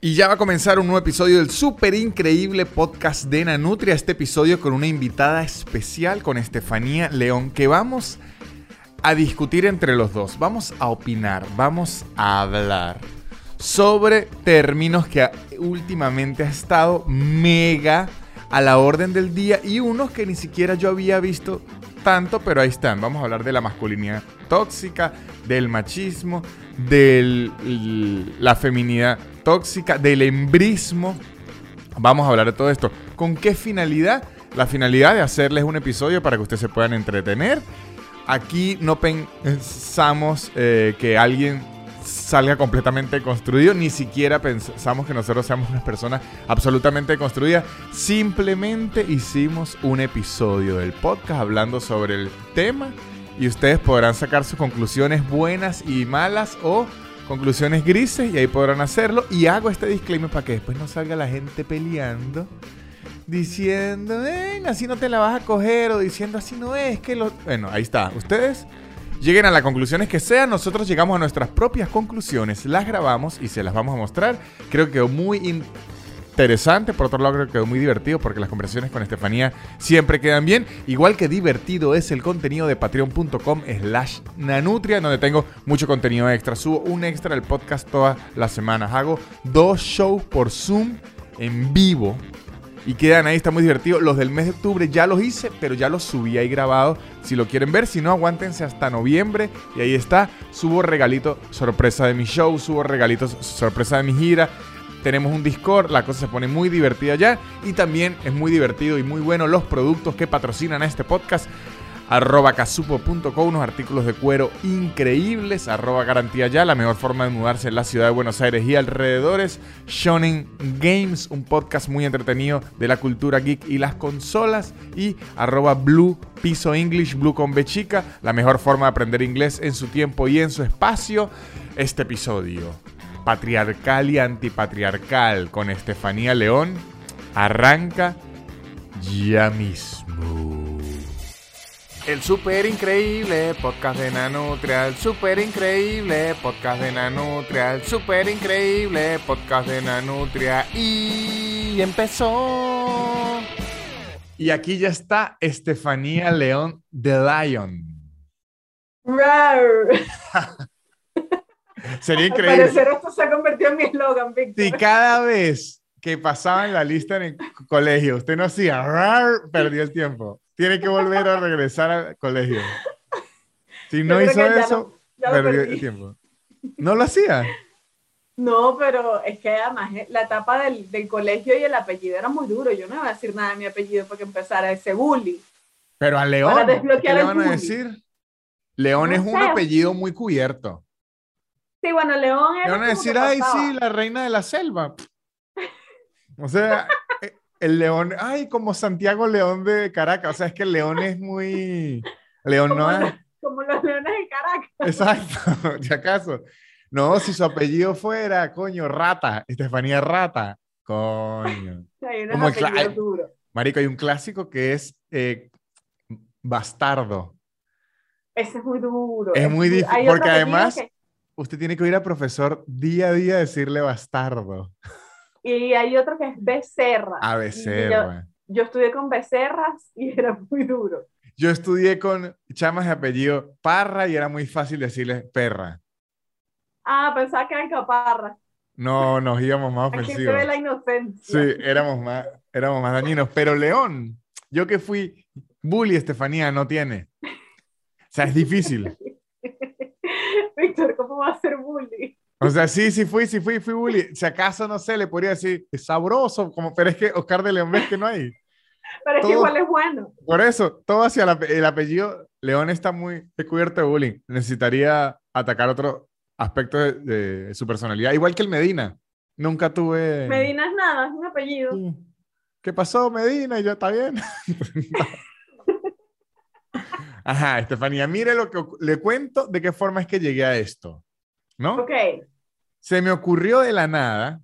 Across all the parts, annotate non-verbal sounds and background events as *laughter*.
Y ya va a comenzar un nuevo episodio del súper increíble podcast de Nanutria. Este episodio con una invitada especial, con Estefanía León, que vamos a discutir entre los dos. Vamos a opinar, vamos a hablar sobre términos que últimamente ha estado mega a la orden del día y unos que ni siquiera yo había visto tanto, pero ahí están. Vamos a hablar de la masculinidad tóxica, del machismo, de la feminidad tóxica, del embrismo. Vamos a hablar de todo esto. ¿Con qué finalidad? La finalidad de hacerles un episodio para que ustedes se puedan entretener. Aquí no pensamos eh, que alguien salga completamente construido, ni siquiera pensamos que nosotros seamos una persona absolutamente construida. Simplemente hicimos un episodio del podcast hablando sobre el tema y ustedes podrán sacar sus conclusiones buenas y malas o conclusiones grises y ahí podrán hacerlo. Y hago este disclaimer para que después no salga la gente peleando diciendo, así no te la vas a coger o diciendo así no es, que lo... Bueno, ahí está. Ustedes lleguen a las conclusiones que sean, nosotros llegamos a nuestras propias conclusiones, las grabamos y se las vamos a mostrar. Creo que muy interesante. Por otro lado, creo que quedó muy divertido porque las conversaciones con Estefanía siempre quedan bien. Igual que divertido es el contenido de patreon.com slash nanutria, donde tengo mucho contenido extra. Subo un extra del podcast todas las semanas. Hago dos shows por Zoom en vivo. Y quedan ahí, está muy divertido. Los del mes de octubre ya los hice, pero ya los subí ahí grabados. Si lo quieren ver, si no, aguántense hasta noviembre. Y ahí está. Subo regalito sorpresa de mi show, subo regalitos sorpresa de mi gira tenemos un Discord, la cosa se pone muy divertida ya y también es muy divertido y muy bueno los productos que patrocinan a este podcast. Arroba casupo.co, unos artículos de cuero increíbles. Arroba garantía ya, la mejor forma de mudarse en la ciudad de Buenos Aires y alrededores. Shonen Games, un podcast muy entretenido de la cultura geek y las consolas. Y arroba Blue Piso English, Blue con B chica, la mejor forma de aprender inglés en su tiempo y en su espacio. Este episodio patriarcal y antipatriarcal con Estefanía León arranca ya mismo. El super increíble podcast de Nanutria, el super increíble podcast de Nanutria, el super increíble podcast de Nanutria y empezó. Y aquí ya está Estefanía León de Lion. *laughs* Sería increíble. Al parecer esto se ha convertido en mi eslogan, Víctor. Si cada vez que pasaba en la lista en el colegio usted no hacía, perdió el tiempo. Tiene que volver a regresar al colegio. Si no hizo eso, perdió el tiempo. ¿No lo hacía? No, pero es que además eh, la etapa del, del, colegio y el apellido era muy duro. Yo no iba a decir nada de mi apellido porque empezara ese bully. Pero a León, ¿qué le van a decir? León es un apellido muy cubierto. Sí, bueno, León era. Van a decir, ay, sí, la reina de la selva. O sea, *laughs* eh, el león, ay, como Santiago León de Caracas. O sea, es que el león es muy. León no es. Como los leones de Caracas. Exacto, *laughs* si acaso. No, si su apellido fuera, coño, Rata, Estefanía Rata. Coño. Hay duro. Marico, hay un clásico que es eh, Bastardo. Ese es muy duro. Es, muy difícil, porque además usted tiene que ir al profesor día a día a decirle bastardo. Y hay otro que es becerra. Ah, becerra. Yo, estudié con becerras y *laughs* era muy duro. Yo estudié con chamas de apellido Parra y era muy fácil decirle perra. Ah, pensaba que eran caparra. No, nos íbamos más ofensivos. Aquí se ve la inocencia. Sí, éramos más, éramos más dañinos. Pero León, yo que fui bully, Estefanía, no tiene. O sea, es difícil. *laughs* Víctor, ¿cómo va a ser bully? O sea, sí, sí fui, sí fui, fui bully. Si acaso, no sé, le podría decir, es sabroso, como, pero es que Oscar de León ves que no hay. Pero es que igual es bueno. Por eso, todo hacia el apellido, León está muy descubierto de bullying. Necesitaría atacar otro aspecto de, su personalidad, igual que el Medina. Nunca tuve... Medina es nada, es un apellido. ¿Qué pasó, Medina? Y yo, ¿está bien? *laughs* *laughs* Ajá, Estefanía, mire lo que le cuento de qué forma es que llegué a esto, ¿no? Ok. Se me ocurrió de la nada,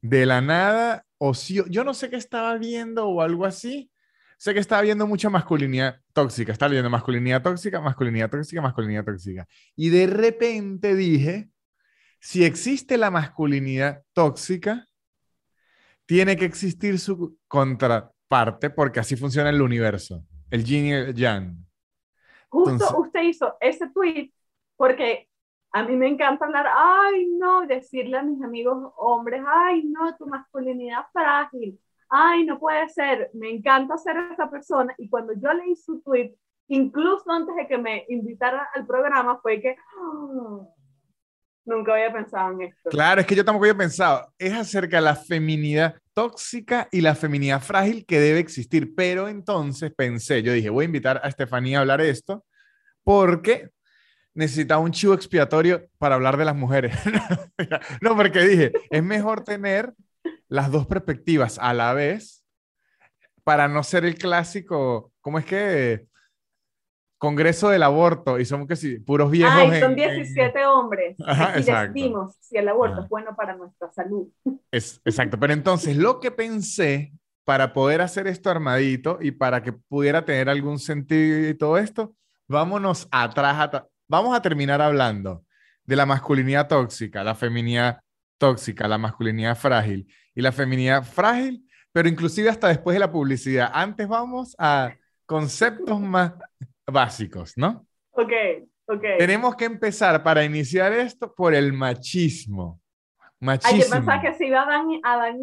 de la nada, o si yo no sé qué estaba viendo o algo así. Sé que estaba viendo mucha masculinidad tóxica, estaba viendo masculinidad tóxica, masculinidad tóxica, masculinidad tóxica. Y de repente dije, si existe la masculinidad tóxica, tiene que existir su contraparte porque así funciona el universo, el yin y el yang. Justo Entonces- usted hizo ese tweet porque a mí me encanta hablar, ay, no, decirle a mis amigos hombres, ay, no, tu masculinidad frágil, ay, no puede ser, me encanta ser esa persona. Y cuando yo leí su tweet, incluso antes de que me invitara al programa, fue que "Ah, nunca había pensado en esto. Claro, es que yo tampoco había pensado. Es acerca de la feminidad tóxica y la feminidad frágil que debe existir. Pero entonces pensé, yo dije, voy a invitar a Estefanía a hablar esto porque necesitaba un chivo expiatorio para hablar de las mujeres. *laughs* no, porque dije, es mejor tener las dos perspectivas a la vez para no ser el clásico, ¿cómo es que? Congreso del aborto y somos que sí, puros viejos. Ay, son en- en- 17 hombres *laughs* Ajá, y decidimos si el aborto Ajá. es bueno para nuestra salud. Es, exacto, pero entonces lo que pensé para poder hacer esto armadito y para que pudiera tener algún sentido y todo esto, vámonos atrás, atra- vamos a terminar hablando de la masculinidad tóxica, la feminidad tóxica, la masculinidad frágil y la feminidad frágil, pero inclusive hasta después de la publicidad. Antes vamos a conceptos más básicos, ¿no? Ok, ok. Tenemos que empezar para iniciar esto por el machismo. Ay, Machismo. yo pensaba que se iba a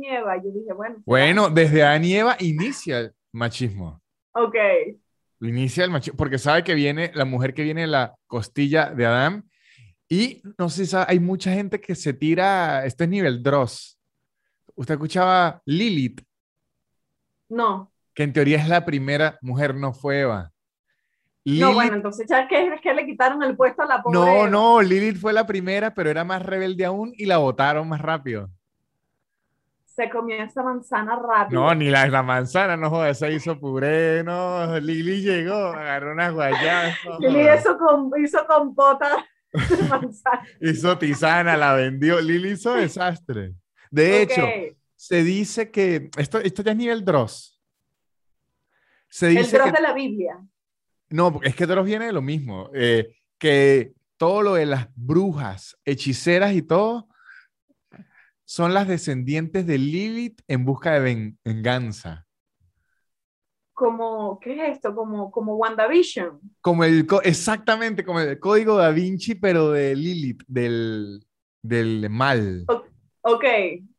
Eva. Yo dije, bueno. Bueno, desde Adán y Eva inicia el machismo. Ok. Inicia el machismo, porque sabe que viene la mujer que viene de la costilla de Adán. Y no sé si hay mucha gente que se tira, esto es nivel Dross. Usted escuchaba Lilith, No. que en teoría es la primera mujer, no fue Eva. No, Lilith- bueno, entonces ya que, que le quitaron el puesto a la pobre. no, no, Lilith fue la primera, pero era más rebelde aún y la votaron más rápido. Se comió esa manzana rápido. No, ni la, la manzana, no jodas, se hizo puré, no, Lili llegó, agarró unas guayabas, no Lili jodas. hizo, con, hizo compota de *laughs* manzana. hizo tisana, la vendió, Lili hizo desastre. De hecho, se dice que, esto, esto ya es nivel Dross, se El Dross que, de la Biblia. No, es que Dross viene de lo mismo, eh, que todo lo de las brujas, hechiceras y todo, son las descendientes de Lilith en busca de ven- venganza. Como, ¿qué es esto? Como, como WandaVision. Como el, exactamente, como el código da Vinci, pero de Lilith, del, del mal. Ok,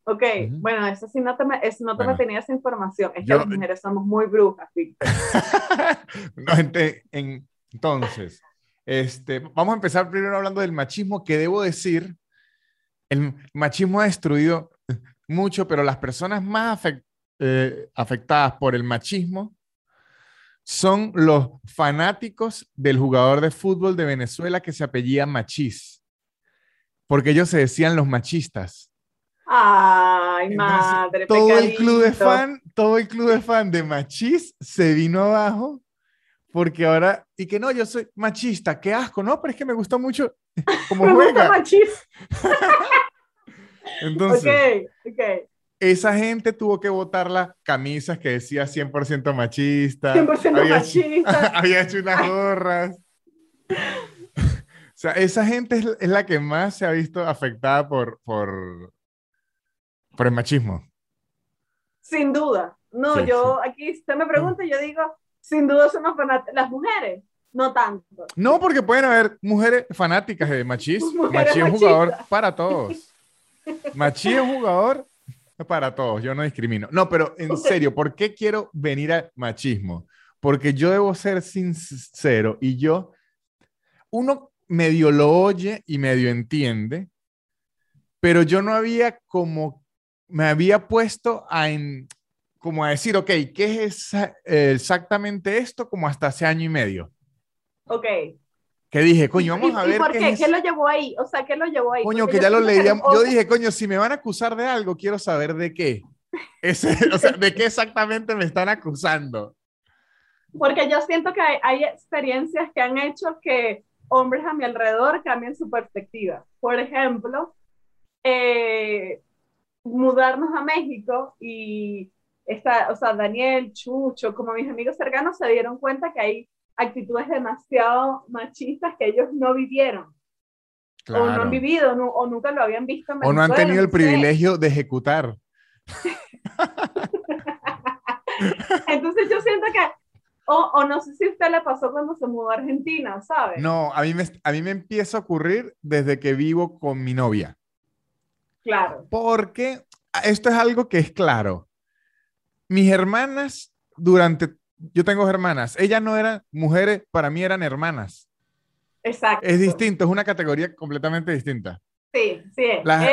ok. Ujú. Bueno, eso sí no te me, eso no te Bueno. tenía esa información. Es que Yo- las mujeres somos muy brujas, Víctor. *laughs* No, ente- en- entonces, este, vamos a empezar primero hablando del machismo, que debo decir, el machismo ha destruido mucho, pero las personas más eh, afectadas por el machismo son los fanáticos del jugador de fútbol de Venezuela que se apellía Machís, porque ellos se decían los machistas. Ay, Entonces, madre, todo el club de fan, todo el club de fan de Machís se vino abajo porque ahora, y que no, yo soy machista, qué asco, no, pero es que me gusta mucho *laughs* como Me gusta juega. machismo. *laughs* Entonces, Ok, ok. esa gente tuvo que botar las camisas que decía 100% machista. 100% había, machista. *laughs* había hecho unas gorras. O sea, esa gente es, es la que más se ha visto afectada por, por, por el machismo. Sin duda. No, Sí, yo aquí, usted me pregunta, yo digo, sin duda somos fanáticos. Las mujeres, no tanto. No, porque pueden haber mujeres fanáticas de Machís. *laughs* Mujeres Machís es un jugador para todos. Machís es un jugador para todos. Yo no discrimino. No, pero en serio, ¿por qué quiero venir al machismo? Porque yo debo ser sincero y yo, uno medio lo oye y medio entiende, pero yo no había como, me había puesto a, en, como a decir, ok, ¿qué es exactamente esto? Como hasta hace año y medio. Ok. Que dije, coño, vamos ¿Y, a y ver por qué, qué? es ¿Qué lo llevó ahí? O sea, ¿qué lo llevó ahí? Coño, Porque que ya lo siento leía. que- Yo dije, coño, si me van a acusar de algo, quiero saber de qué. *laughs* Ese, o sea, ¿de qué exactamente me están acusando? Porque yo siento que hay, hay experiencias que han hecho que hombres a mi alrededor cambien su perspectiva. Por ejemplo, eh, mudarnos a México y esta, o sea, Daniel, Chucho, como mis amigos cercanos se dieron cuenta que hay actitudes demasiado machistas que ellos no vivieron o no Claro. han vivido no- o nunca lo habían visto en O no han tenido el privilegio de ejecutar. *laughs* Entonces yo siento que, o, o, no sé si usted le pasó cuando se mudó a Argentina, ¿sabe? No, a mí, me, a mí me empieza a ocurrir desde que vivo con mi novia. Claro. Porque esto es algo que es claro. Mis hermanas, durante, yo tengo hermanas, ellas no eran mujeres, para mí eran hermanas. Exacto. Es distinto, es una categoría completamente distinta. Sí, sí.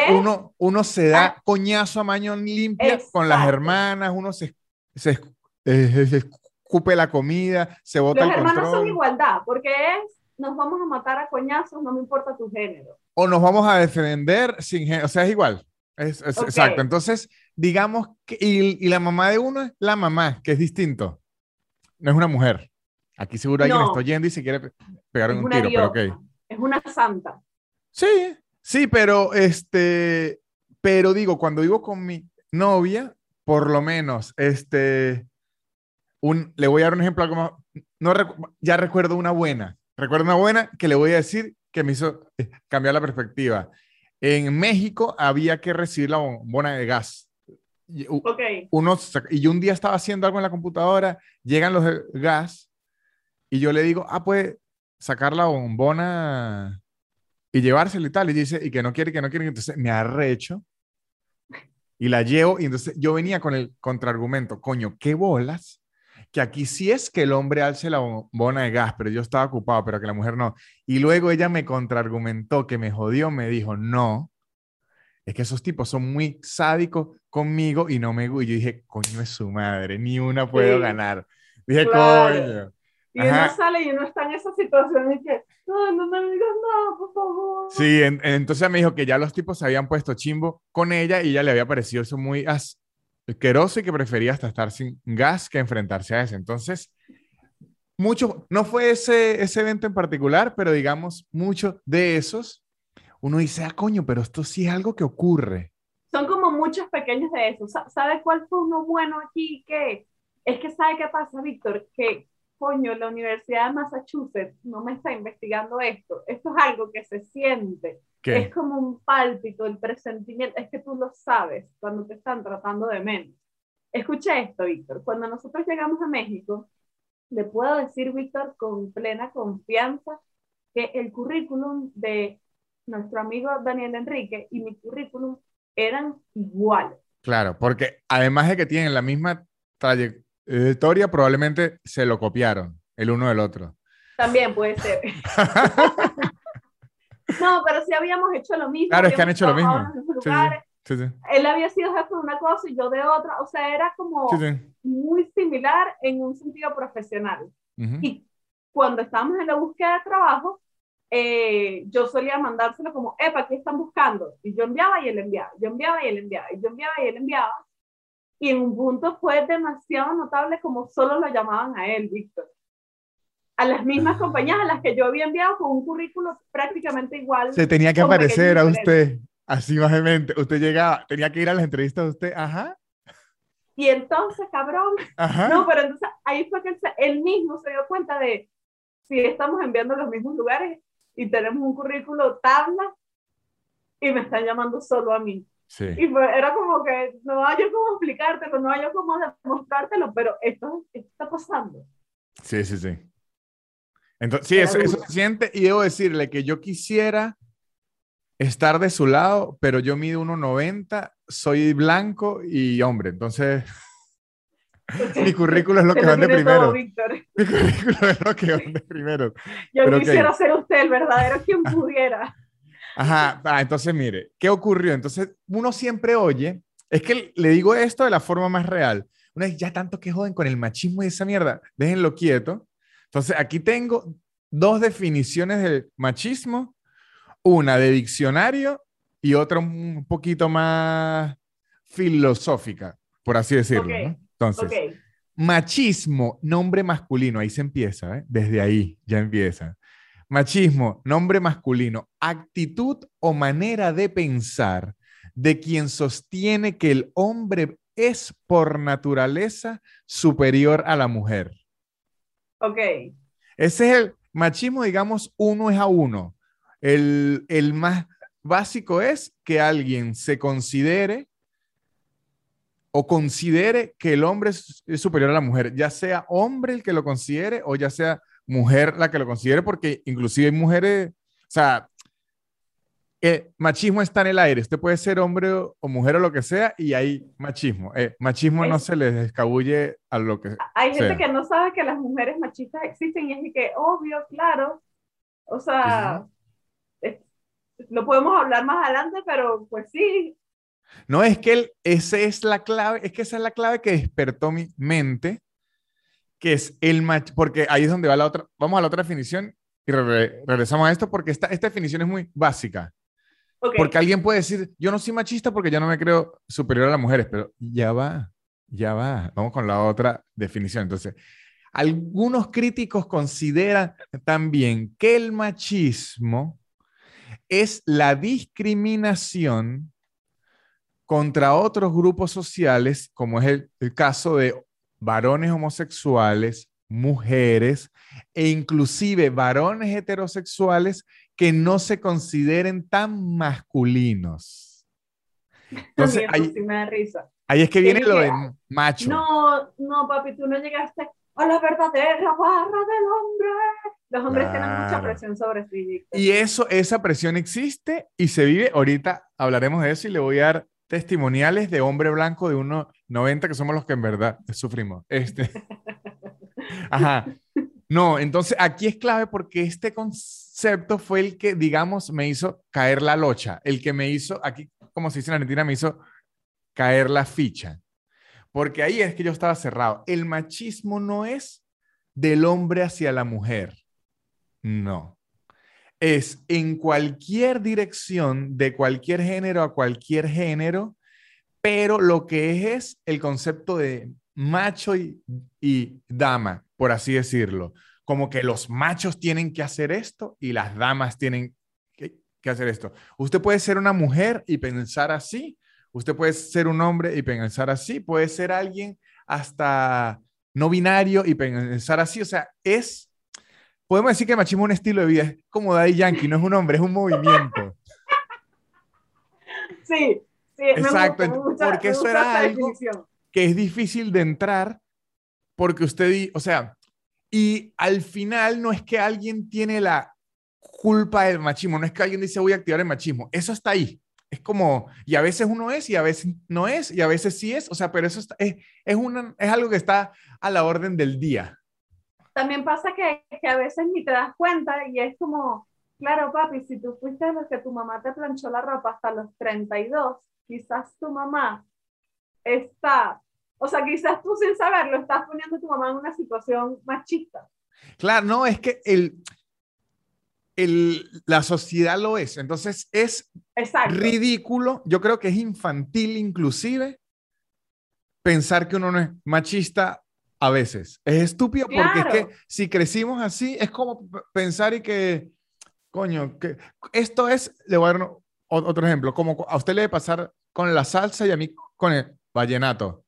uno, uno se da ah. coñazo a mano limpia con las hermanas, uno se, se, eh, se, escupe la comida, se bota Los el hermanos son igualdad, porque es, nos vamos a matar a coñazos, no me importa tu género. O nos vamos a defender sin género, o sea, es igual. Es, Exacto. Entonces, digamos que, y, y, la mamá de uno es la mamá, que es distinto. No es una mujer. Aquí seguro alguien está oyendo y se quiere pegar un tiro, pero ok. Es una santa. Sí, sí, pero este, pero digo, cuando vivo con mi novia, por lo menos, este, un, le voy a dar un ejemplo, como, no, ya recuerdo una buena, recuerdo una buena que le voy a decir que me hizo eh, cambiar la perspectiva. En México había que recibir la bombona de gas. Okay. Uno, y yo un día estaba haciendo algo en la computadora, llegan los gas y yo le digo, ah, pues sacar la bombona y llevársela y tal. Y dice, y que no quiere, que no quiere. Entonces me arrecho y la llevo. Y entonces yo venía con el contraargumento, coño, qué bolas que aquí sí es que el hombre alce la bombona de gas, pero yo estaba ocupado, pero que la mujer no. Y luego ella me contraargumentó, que me jodió, me dijo, no, es que esos tipos son muy sádicos conmigo y no me. Y yo dije, coño es su madre, ni una puedo ganar. Dije, coño. Y uno sale y uno está en esa situación y que, no, no me digas nada, por favor. Sí, entonces me dijo que ya los tipos se habían puesto chimbo con ella y ya le había parecido eso muy asqueroso y que prefería hasta estar sin gas que enfrentarse a eso. Entonces, mucho, no fue ese, ese evento en particular, pero digamos, mucho de esos, uno dice, ah, coño, pero esto sí es algo que ocurre. Son como muchos pequeños de esos. ¿Sabe cuál fue uno bueno aquí? Que es que, ¿sabe qué pasa, Víctor? Que, coño, la Universidad de Massachusetts no me está investigando esto. Esto es algo que se siente. Es como un pálpito, el presentimiento, es que tú lo sabes cuando te están tratando de menos. Escucha esto, Víctor. Cuando nosotros llegamos a México, le puedo decir, Víctor, con plena confianza, que el currículum de nuestro amigo Daniel Enrique y mi currículum eran iguales. Claro, porque además de que tienen la misma trayectoria, probablemente se lo copiaron el uno del otro. También puede ser. *laughs* No, pero sí habíamos hecho lo mismo. Claro, es que han hecho lo mismo. Sí, sí. Él había sido jefe de una cosa y yo de otra. O sea, era como muy similar en un sentido profesional. Y cuando estábamos en la búsqueda de trabajo, eh, yo solía mandárselo como, epa, ¿qué están buscando? Y yo enviaba y él enviaba, yo enviaba y él enviaba, y yo enviaba y él enviaba. Y en un punto fue demasiado notable como solo lo llamaban a él, Víctor a las mismas compañías a las que yo había enviado con un currículo prácticamente igual. Se tenía que aparecer a usted, así más Usted llegaba, tenía que ir a las entrevistas de usted, ajá. Y entonces, cabrón, ajá. no, pero entonces ahí fue que él, mismo se dio cuenta de si estamos enviando a los mismos lugares y tenemos un currículo tabla y me están llamando solo a mí. Sí. Y era como que no hay cómo explicártelo, no hay cómo demostrártelo, pero esto, esto está pasando. Sí, sí, sí. Entonces, sí, eso, eso, se siente y debo decirle que yo quisiera estar de su lado, pero yo mido 1,90, soy blanco y hombre, entonces mi currículo es lo que van de primero. mi *laughs* currículo es lo que van de primero. Yo quisiera ser usted el verdadero quien pudiera. Ajá, ah, entonces mire, ¿qué ocurrió? Entonces uno siempre oye, es que le digo esto de la forma más real. Una vez ya tanto que joden con el machismo y esa mierda, déjenlo quieto. Entonces, aquí tengo dos definiciones del machismo, una de diccionario y otra un poquito más filosófica, por así decirlo. Entonces, machismo, nombre masculino, ahí se empieza, ¿eh? desde ahí ya empieza. Machismo, nombre masculino, actitud o manera de pensar de quien sostiene que el hombre es por naturaleza superior a la mujer. Ok. Ese es el machismo, digamos, uno es a uno. El, más básico es que alguien se considere o considere que el hombre es, superior a la mujer, ya sea hombre el que lo considere o ya sea mujer la que lo considere, porque inclusive hay mujeres, o sea, el machismo está en el aire. Usted puede ser hombre o, mujer o lo que sea y hay machismo. Eh, machismo no se les escabulle a lo que Hay gente que no sabe que las mujeres machistas existen y es que, obvio, claro. O sea, lo podemos hablar más adelante, pero pues sí. No, es que él, esa es la clave, es que esa es la clave que despertó mi mente, que es el mach, porque ahí es donde va la otra, vamos a la otra definición y regresamos a esto porque esta, esta definición es muy básica. Porque alguien puede decir, yo no soy machista porque yo no me creo superior a las mujeres, pero ya va, ya va. Vamos con la otra definición. Entonces, algunos críticos consideran también que el machismo es la discriminación contra otros grupos sociales, como es el, caso de varones homosexuales, mujeres e inclusive varones heterosexuales que no se consideren tan masculinos. Entonces, ahí, me da risa. ahí es que viene lo de macho. No, no, papi, tú no llegaste a la verdadera barra del hombre. Los hombres tienen mucha presión sobre sí. Y eso, esa presión existe y se vive. Ahorita hablaremos de eso y le voy a dar testimoniales de hombre blanco de 1,90 que somos los que en verdad sufrimos. Este. *laughs* Ajá. No, entonces aquí es clave porque este concepto fue el que, digamos, me hizo caer la locha, el que me hizo, aquí, como se dice en Argentina, me hizo caer la ficha. Porque ahí es que yo estaba cerrado. El machismo no es del hombre hacia la mujer. No. Es en cualquier dirección, de cualquier género a cualquier género, pero lo que es, es el concepto de macho y, y dama por así decirlo. Como que los machos tienen que hacer esto y las damas tienen que, hacer esto. Usted puede ser una mujer y pensar así, usted puede ser un hombre y pensar así, puede ser alguien hasta no binario y pensar así. O sea, es, podemos decir que el machismo es un estilo de vida, es como Daddy Yankee, no es un hombre, es un movimiento. Sí, sí. Exacto, porque eso era algo que es difícil de entrar porque usted, o sea, y al final no es que alguien tiene la culpa del machismo, no es que alguien dice voy a activar el machismo, eso está ahí. Es como, y a veces uno es y a veces no es y a veces sí es, o sea, pero eso es, es, una, es algo que está a la orden del día. También pasa que, que a veces ni te das cuenta y es como, claro, papi, si tú fuiste los que tu mamá te planchó la ropa hasta los 32, quizás tu mamá está o sea, quizás tú sin saberlo estás poniendo a tu mamá en una situación machista. Claro, no, es que el, el, la sociedad lo es. Entonces es ridículo, yo creo que es infantil inclusive pensar que uno no es machista a veces. Es estúpido porque es que si crecimos así, es como pensar y que, coño, que esto es, le voy a dar otro ejemplo, como a usted le debe pasar con la salsa y a mí con el vallenato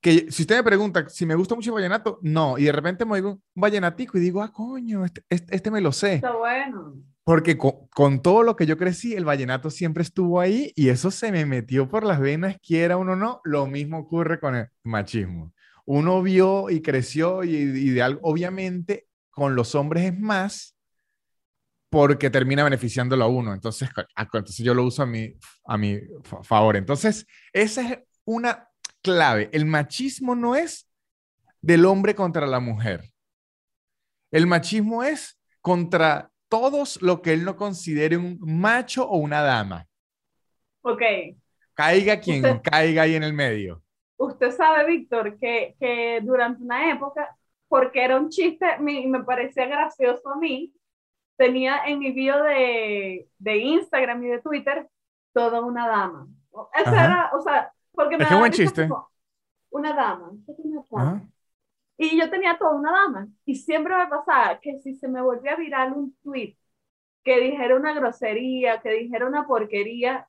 que si usted me pregunta si me gusta mucho el vallenato, no, y de repente me oigo un vallenatico y digo, ah, coño, este, este, este me lo sé. Está bueno. Porque con, todo lo que yo crecí, el vallenato siempre estuvo ahí y eso se me metió por las venas, quiera uno o no. Lo mismo ocurre con el machismo. Uno vio y creció y, y de algo, obviamente, con los hombres es más porque termina beneficiándolo a uno. Entonces, entonces yo lo uso a mi, a mi favor. Entonces, esa es una clave. El machismo no es del hombre contra la mujer. El machismo es contra todos lo que él no considere un macho o una dama. Ok. Caiga quien caiga ahí en el medio. Usted sabe, Víctor, que, que, durante una época, porque era un chiste, y me parecía gracioso a mí, tenía en mi bio de, de Instagram y de Twitter toda una dama. Esa era, o sea, porque me es buen chiste. Una dama. Y yo tenía toda una dama. Y siempre me pasaba que si se me volvía viral un tweet que dijera una grosería, que dijera una porquería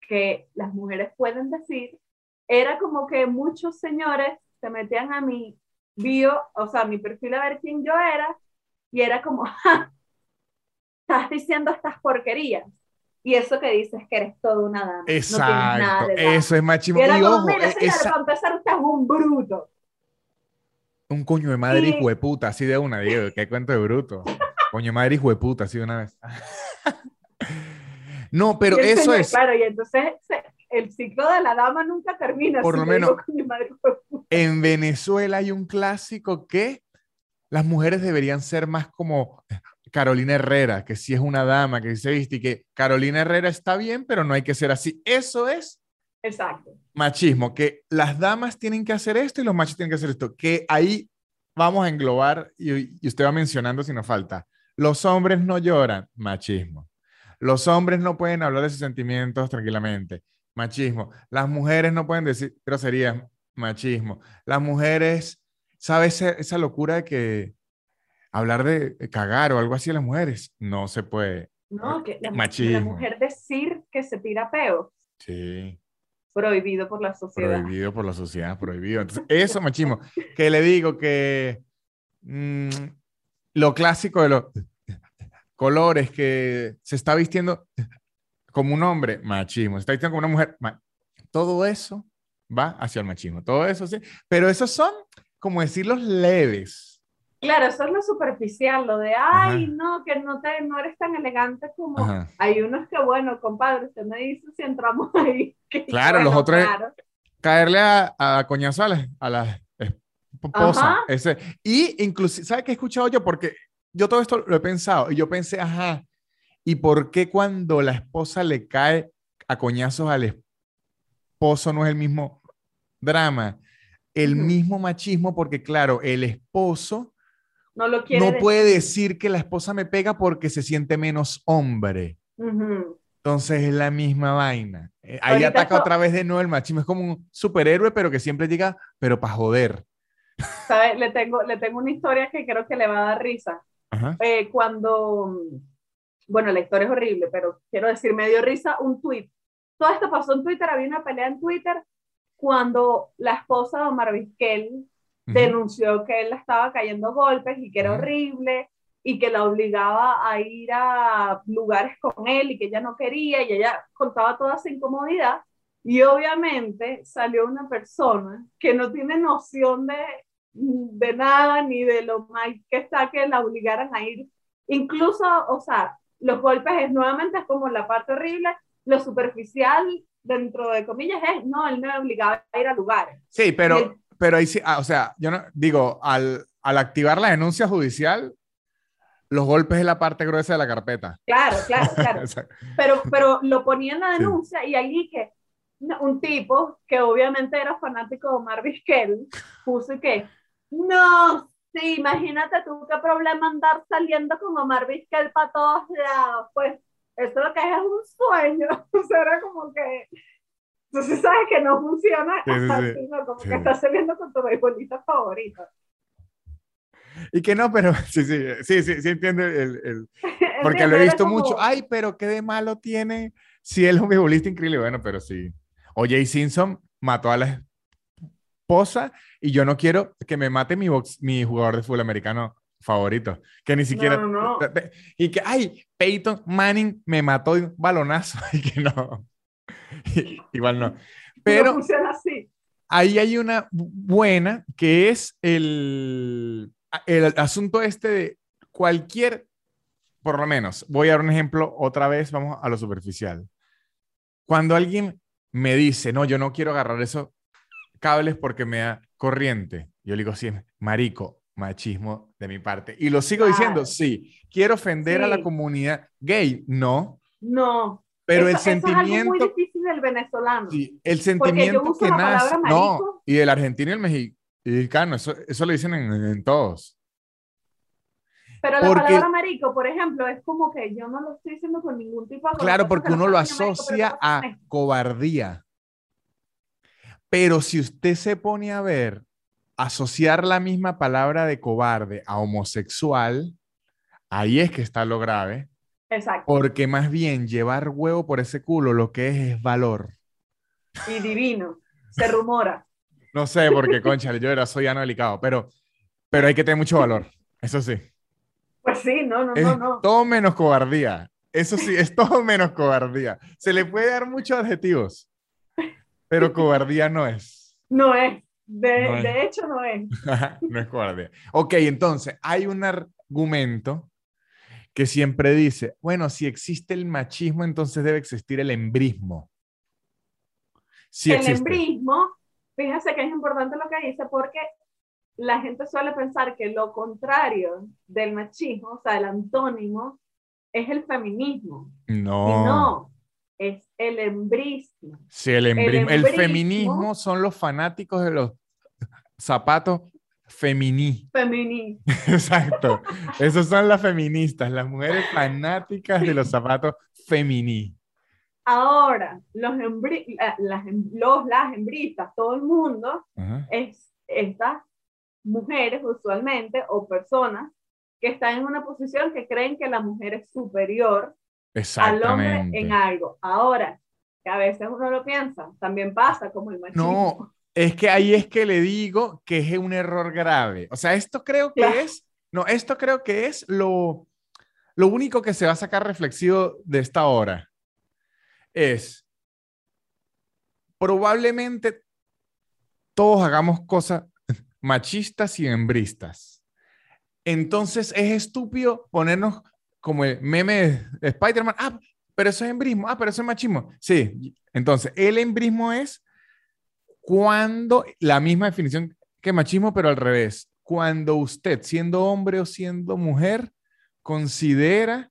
que las mujeres pueden decir, era como que muchos señores se metían a mi bio, o sea, a mi perfil a ver quién yo era, y era como, *laughs* estás diciendo estas porquerías. Y eso que dices que eres toda una dama. Exacto, no tienes nada de dama. eso es machismo. Y era Y como, ojo, mira, e- señora, esa- para empezar, usted es un bruto. un coño de madre Y- hijo de puta, así de una, Diego, qué cuento de bruto. *laughs* Coño de madre hijo de puta, así de una vez. *laughs* No, pero Y eso señor, es, Claro, y entonces se- el ciclo de la dama nunca termina. Por si lo menos- "Coño, madre, hijo de puta". en Venezuela hay un clásico que las mujeres deberían ser más como Carolina Herrera, que sí es una dama, que sí se viste y que Carolina Herrera está bien, pero no hay que ser así. Eso es Exacto. machismo, que las damas tienen que hacer esto y los machos tienen que hacer esto, que ahí vamos a englobar y, y usted va mencionando si nos falta. Los hombres no lloran, machismo. Los hombres no pueden hablar de sus sentimientos tranquilamente, machismo. Las mujeres no pueden decir groserías, machismo. Las mujeres, ¿sabes esa, locura de que hablar de cagar o algo así a las mujeres? No se puede. No, que la, la Machismo. mujer decir que se tira peo, Sí. prohibido por la sociedad. Prohibido por la sociedad, prohibido. Entonces, eso, machismo. Que le digo que mm, lo clásico de los colores, que se está vistiendo como un hombre, machismo. Se está vistiendo como una mujer, todo eso va hacia el machismo. Todo eso sí. Pero esos son, como decir, los leves. Claro, eso es lo superficial, lo de, ay, Ajá. no, que no, te, no eres tan elegante como... Ajá. Hay unos que, bueno, compadre, usted me dice si entramos ahí. *laughs* que, Claro, los bueno, otros- claro. Caerle a, a coñazo a las a las esposas. Ajá. Ese. Y inclusive, ¿sabe qué he escuchado yo? Porque yo todo esto lo he pensado y yo pensé, ajá, ¿y por qué cuando la esposa le cae a coñazos al esposo no es el mismo drama? El mismo machismo, porque claro, el esposo No lo quiere no decir. puede decir que la esposa me pega porque se siente menos hombre. Entonces es la misma vaina. Eh, Ahí ataca otra vez de nuevo el machismo. Es como un superhéroe, pero que siempre diga, pero para joder. ¿Sabe? Le tengo, le tengo una historia que creo que le va a dar risa. Eh, cuando, bueno, la historia es horrible, pero quiero decir, me dio risa un tweet. Todo esto pasó en Twitter, había una pelea en Twitter cuando la esposa de Omar Vizquel denunció que él la estaba cayendo golpes y que era horrible y que la obligaba a ir a lugares con él y que ella no quería y ella contaba toda su incomodidad. Y obviamente salió una persona que no tiene noción de, de nada ni de lo mal que está que la obligaran a ir. Incluso, o sea, los golpes es nuevamente es como la parte horrible, lo superficial dentro de comillas es, no, él me obligaba a ir a lugares. Sí, pero, el- pero ahí sí, ah, o sea, yo no, digo, al, al activar la denuncia judicial, los golpes es la parte gruesa de la carpeta. Claro, claro, *laughs* claro. Pero, pero lo ponía en la Sí. denuncia y allí que un tipo que obviamente era fanático de Omar Vizquel puso que no, sí, imagínate tú qué problema andar saliendo con Omar Vizquel para todos lados, pues eso lo que es es un sueño, *laughs* o sea, era como que entonces sabes que no funciona Sí, sí, sí. así, ¿no? como Sí. que estás saliendo con tu beisbolista favorito. y que no, pero *laughs* sí, sí, sí, sí, sí entiendo el, el- *laughs* porque lo he visto como- mucho. Ay, pero qué de malo tiene si él es un futbolista increíble. Bueno, pero sí. O.J. Simpson mató a la esposa y yo no quiero que me mate mi, box, mi jugador de fútbol americano favorito, que ni siquiera... No, no, no. Y que, ay, Peyton Manning me mató de un balonazo *laughs* y que no. *laughs* Igual no. no Pero funciona así. ahí hay una bu- buena que es el, el asunto este de cualquier, por lo menos, voy a dar un ejemplo otra vez, vamos a lo superficial. Cuando alguien me dice, no, yo no quiero agarrar esos cables porque me da corriente, yo le digo, sí, marico, machismo de mi parte. Y lo sigo diciendo, sí, quiero ofender a la comunidad gay, no, No. pero eso, el eso es algo muy sentimiento... difícil del venezolano. Sí, el yo sentimiento uso que la nace. No, y el argentino y el mexicano, eso, eso lo dicen en, en todos. Pero la palabra marico, por ejemplo, es como que yo no lo estoy diciendo con ningún tipo de Claro, porque que uno no lo marico, asocia ¿cómo a cobardía. Pero si usted se pone a ver, asociar la misma palabra de cobarde a homosexual, ahí es que está lo grave, Exacto. porque más bien llevar huevo por ese culo lo que es es valor. Y divino. Se rumora. No sé, porque *laughs* concha, yo era soy ano delicado, pero, pero hay que tener mucho valor, eso sí. Pues sí, no, no, Es no, no. todo menos cobardía. Eso sí, es todo menos cobardía. Se le puede dar muchos adjetivos, pero cobardía no es. No es. De, No es. de hecho, no es. no es cobardía. Ok, entonces, hay un argumento que siempre dice, bueno, si existe el machismo, entonces debe existir el embrismo. Sí el existe. embrismo, fíjense que es importante lo que dice porque la gente suele pensar que lo contrario del machismo, o sea, el antónimo, es el feminismo. No. Y no, es el embrismo. Sí, el embrismo. El, feminismo son los fanáticos de los zapatos femení. Feminismo. *laughs* Exacto. Esos son las feministas, las mujeres fanáticas de los zapatos femení. Ahora, los, embri- la- las, em- los, las hembristas, todo el mundo, Ajá. es estas mujeres usualmente o personas que están en una posición que creen que la mujer es superior al hombre en algo. Ahora, que a veces uno lo piensa, también pasa como el machismo. No, es que ahí es que le digo que es un error grave. O sea, esto creo que Claro. es, no, esto creo que es lo, lo único que se va a sacar reflexivo de esta hora. Es, probablemente todos hagamos cosas *laughs* machistas y hembristas. Entonces es estúpido ponernos como el meme de Spider-Man. Ah, pero eso es embrismo. Ah, pero eso es machismo. Sí, entonces el embrismo es cuando, la misma definición que machismo, pero al revés. Cuando usted, siendo hombre o siendo mujer, considera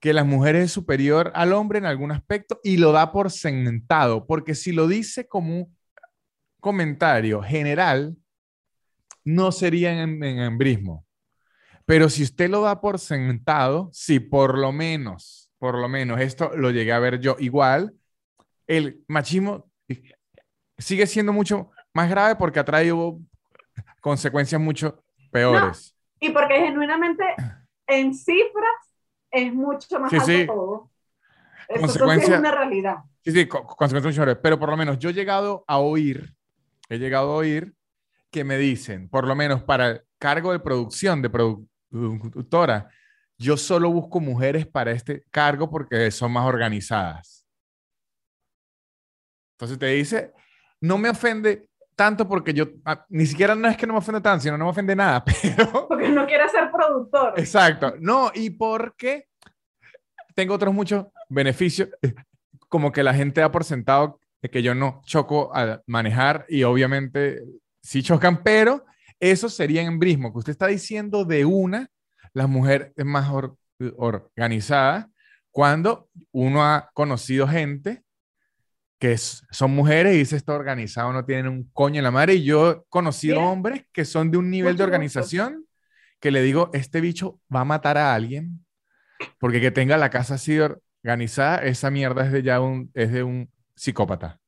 que la mujer es superior al hombre en algún aspecto y lo da por sentado, porque si lo dice como un comentario general, no sería en, en embrismo. Pero si usted lo da por sentado, sí, por lo menos, por lo menos, esto lo llegué a ver yo. Igual, el machismo sigue siendo mucho más grave porque ha traído consecuencias mucho peores. Y porque genuinamente en cifras es mucho más Sí, alto sí. todo. Eso es una realidad. Sí, sí, co- consecuencias mucho peores. Pero por lo menos yo he llegado a oír, he llegado a oír que me dicen, por lo menos para el cargo de producción, de productora, yo solo busco mujeres para este cargo porque son más organizadas. Entonces te dice, no me ofende tanto porque yo, ah, ni siquiera no es que no me ofende tanto, sino no me ofende nada, *laughs* pero... Porque no quiere ser productor. Exacto. No, y porque tengo otros muchos beneficios, como que la gente da por sentado que yo no choco al manejar y obviamente sí chocan, pero eso sería embrismo, que usted está diciendo de una, la mujer es más or- organizada, cuando uno ha conocido gente que es- son mujeres y dice está organizado, no tienen un coño en la madre, y yo he conocido hombres que son de un nivel de gusto. organización que le digo, este bicho va a matar a alguien, porque que tenga la casa así organizada, esa mierda es de ya un, es de un psicópata.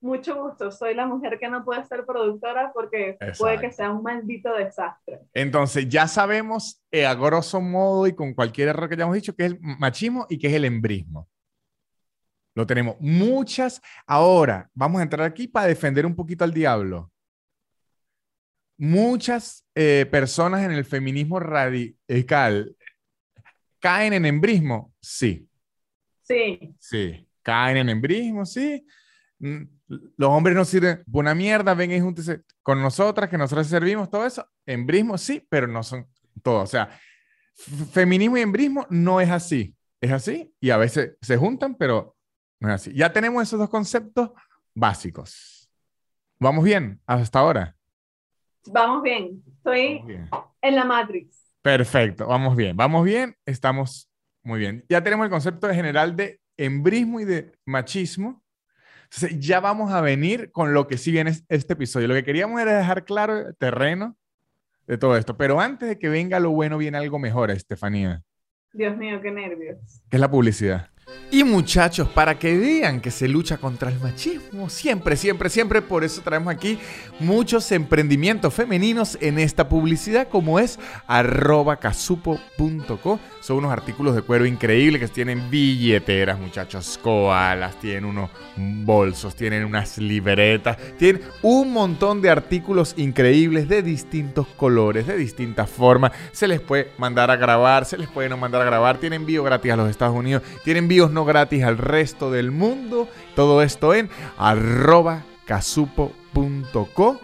Mucho gusto. Soy la mujer que no puede ser productora porque puede que sea un maldito desastre. Entonces, ya sabemos eh, a grosso modo y con cualquier error que hayamos dicho que es el machismo y que es el embrismo. Lo tenemos muchas. Ahora, vamos a entrar aquí para defender un poquito al diablo. Muchas eh, personas en el feminismo radical caen en embrismo. Sí, Sí, sí. Caen en embrismo, sí. Mm, Los hombres no sirven una mierda, ven y júntense con nosotras, que nosotros servimos, todo eso. Embrismo sí, pero no son todo. O sea, feminismo y embrismo no es así. Es así y a veces se juntan, pero no es así. Ya tenemos esos dos conceptos básicos. ¿Vamos bien hasta ahora? vamos bien. Estoy Vamos bien. en la Matrix. Perfecto, vamos bien, vamos bien, estamos muy bien. Ya tenemos el concepto general de embrismo y de machismo. Entonces, ya vamos a venir con lo que sí viene es- este episodio. Lo que queríamos era dejar claro el terreno de todo esto. Pero antes de que venga lo bueno, viene algo mejor, Estefanía, Dios mío, qué nervios. que es la publicidad. Y muchachos, para que vean que se lucha contra el machismo, siempre, siempre, siempre, por eso traemos aquí muchos emprendimientos femeninos en esta publicidad, como es arroba casupo.co. Son unos artículos de cuero increíbles que tienen billeteras, muchachos, koalas, tienen unos bolsos, tienen unas libretas, tienen un montón de artículos increíbles de distintos colores, de distintas formas. Se les puede mandar a grabar, se les puede no mandar a grabar, tienen envío gratis a los Estados Unidos, tienen no gratis al resto del mundo. Todo esto en arroba casupo.co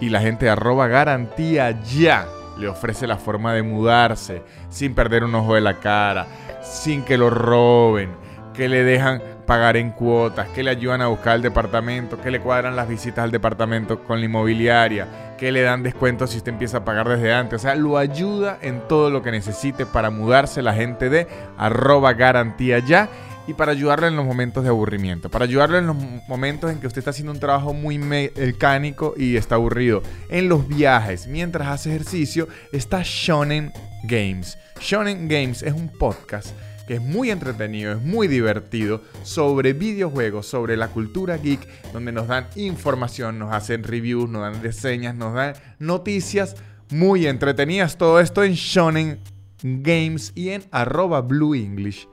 y la gente de arroba garantía ya le ofrece la forma de mudarse sin perder un ojo de la cara, sin que lo roben, que le dejan pagar en cuotas, que le ayudan a buscar el departamento, que le cuadran las visitas al departamento con la inmobiliaria, que le dan descuentos si usted empieza a pagar desde antes. O sea, lo ayuda en todo lo que necesite para mudarse la gente de arroba garantía ya y para ayudarle en los momentos de aburrimiento, para ayudarle en los momentos en que usted está haciendo un trabajo muy mecánico y está aburrido. En los viajes, mientras hace ejercicio, está Shonen Games. Shonen Games es un podcast que es muy entretenido, es muy divertido, sobre videojuegos, sobre la cultura geek, donde nos dan información, nos hacen reviews, nos dan reseñas, nos dan noticias muy entretenidas. Todo esto en Shonen Games y en arroba Blue English.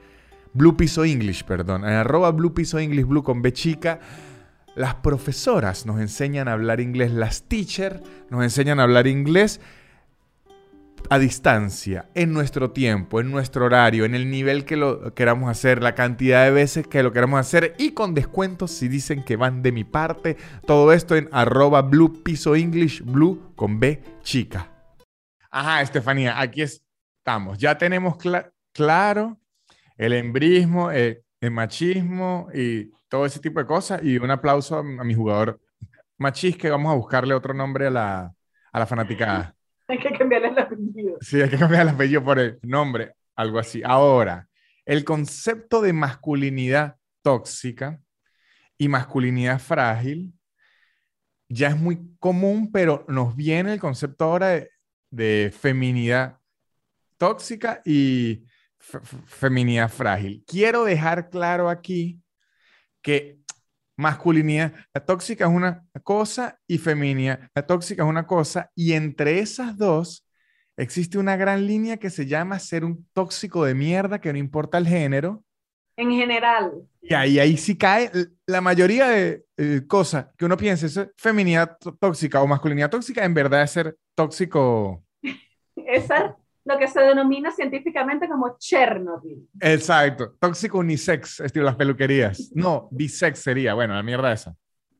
Blue Piso English, perdón. En arroba Blue Piso English, Blue con B chica. Las profesoras nos enseñan a hablar inglés, las teachers nos enseñan a hablar inglés a distancia, en nuestro tiempo, en nuestro horario, en el nivel que lo queramos hacer, la cantidad de veces que lo queramos hacer y con descuentos si dicen que van de mi parte. Todo esto en arroba blue piso English, blue con B chica. Ajá, Estefanía, aquí estamos. Ya tenemos claro el embrismo, el, machismo y todo ese tipo de cosas. Y un aplauso a, mi jugador machis que vamos a buscarle otro nombre a la, a la fanaticada. Hay que cambiarle el apellido. Sí, hay que cambiar el apellido por el nombre, algo así. Ahora, el concepto de masculinidad tóxica y masculinidad frágil ya es muy común, pero nos viene el concepto ahora de, de feminidad tóxica y feminidad frágil. Quiero dejar claro aquí que masculinidad tóxica es una cosa y feminidad tóxica es una cosa y entre esas dos existe una gran línea que se llama ser un tóxico de mierda que no importa el género. En general. Y ahí, ahí sí cae la mayoría de eh, cosas que uno piensa, es feminidad tóxica o masculinidad tóxica, en verdad es ser tóxico. *laughs* Esa lo que se denomina científicamente como Chernobyl. Exacto, tóxico unisex, estilo las peluquerías. No, bisex sería, bueno, la mierda esa.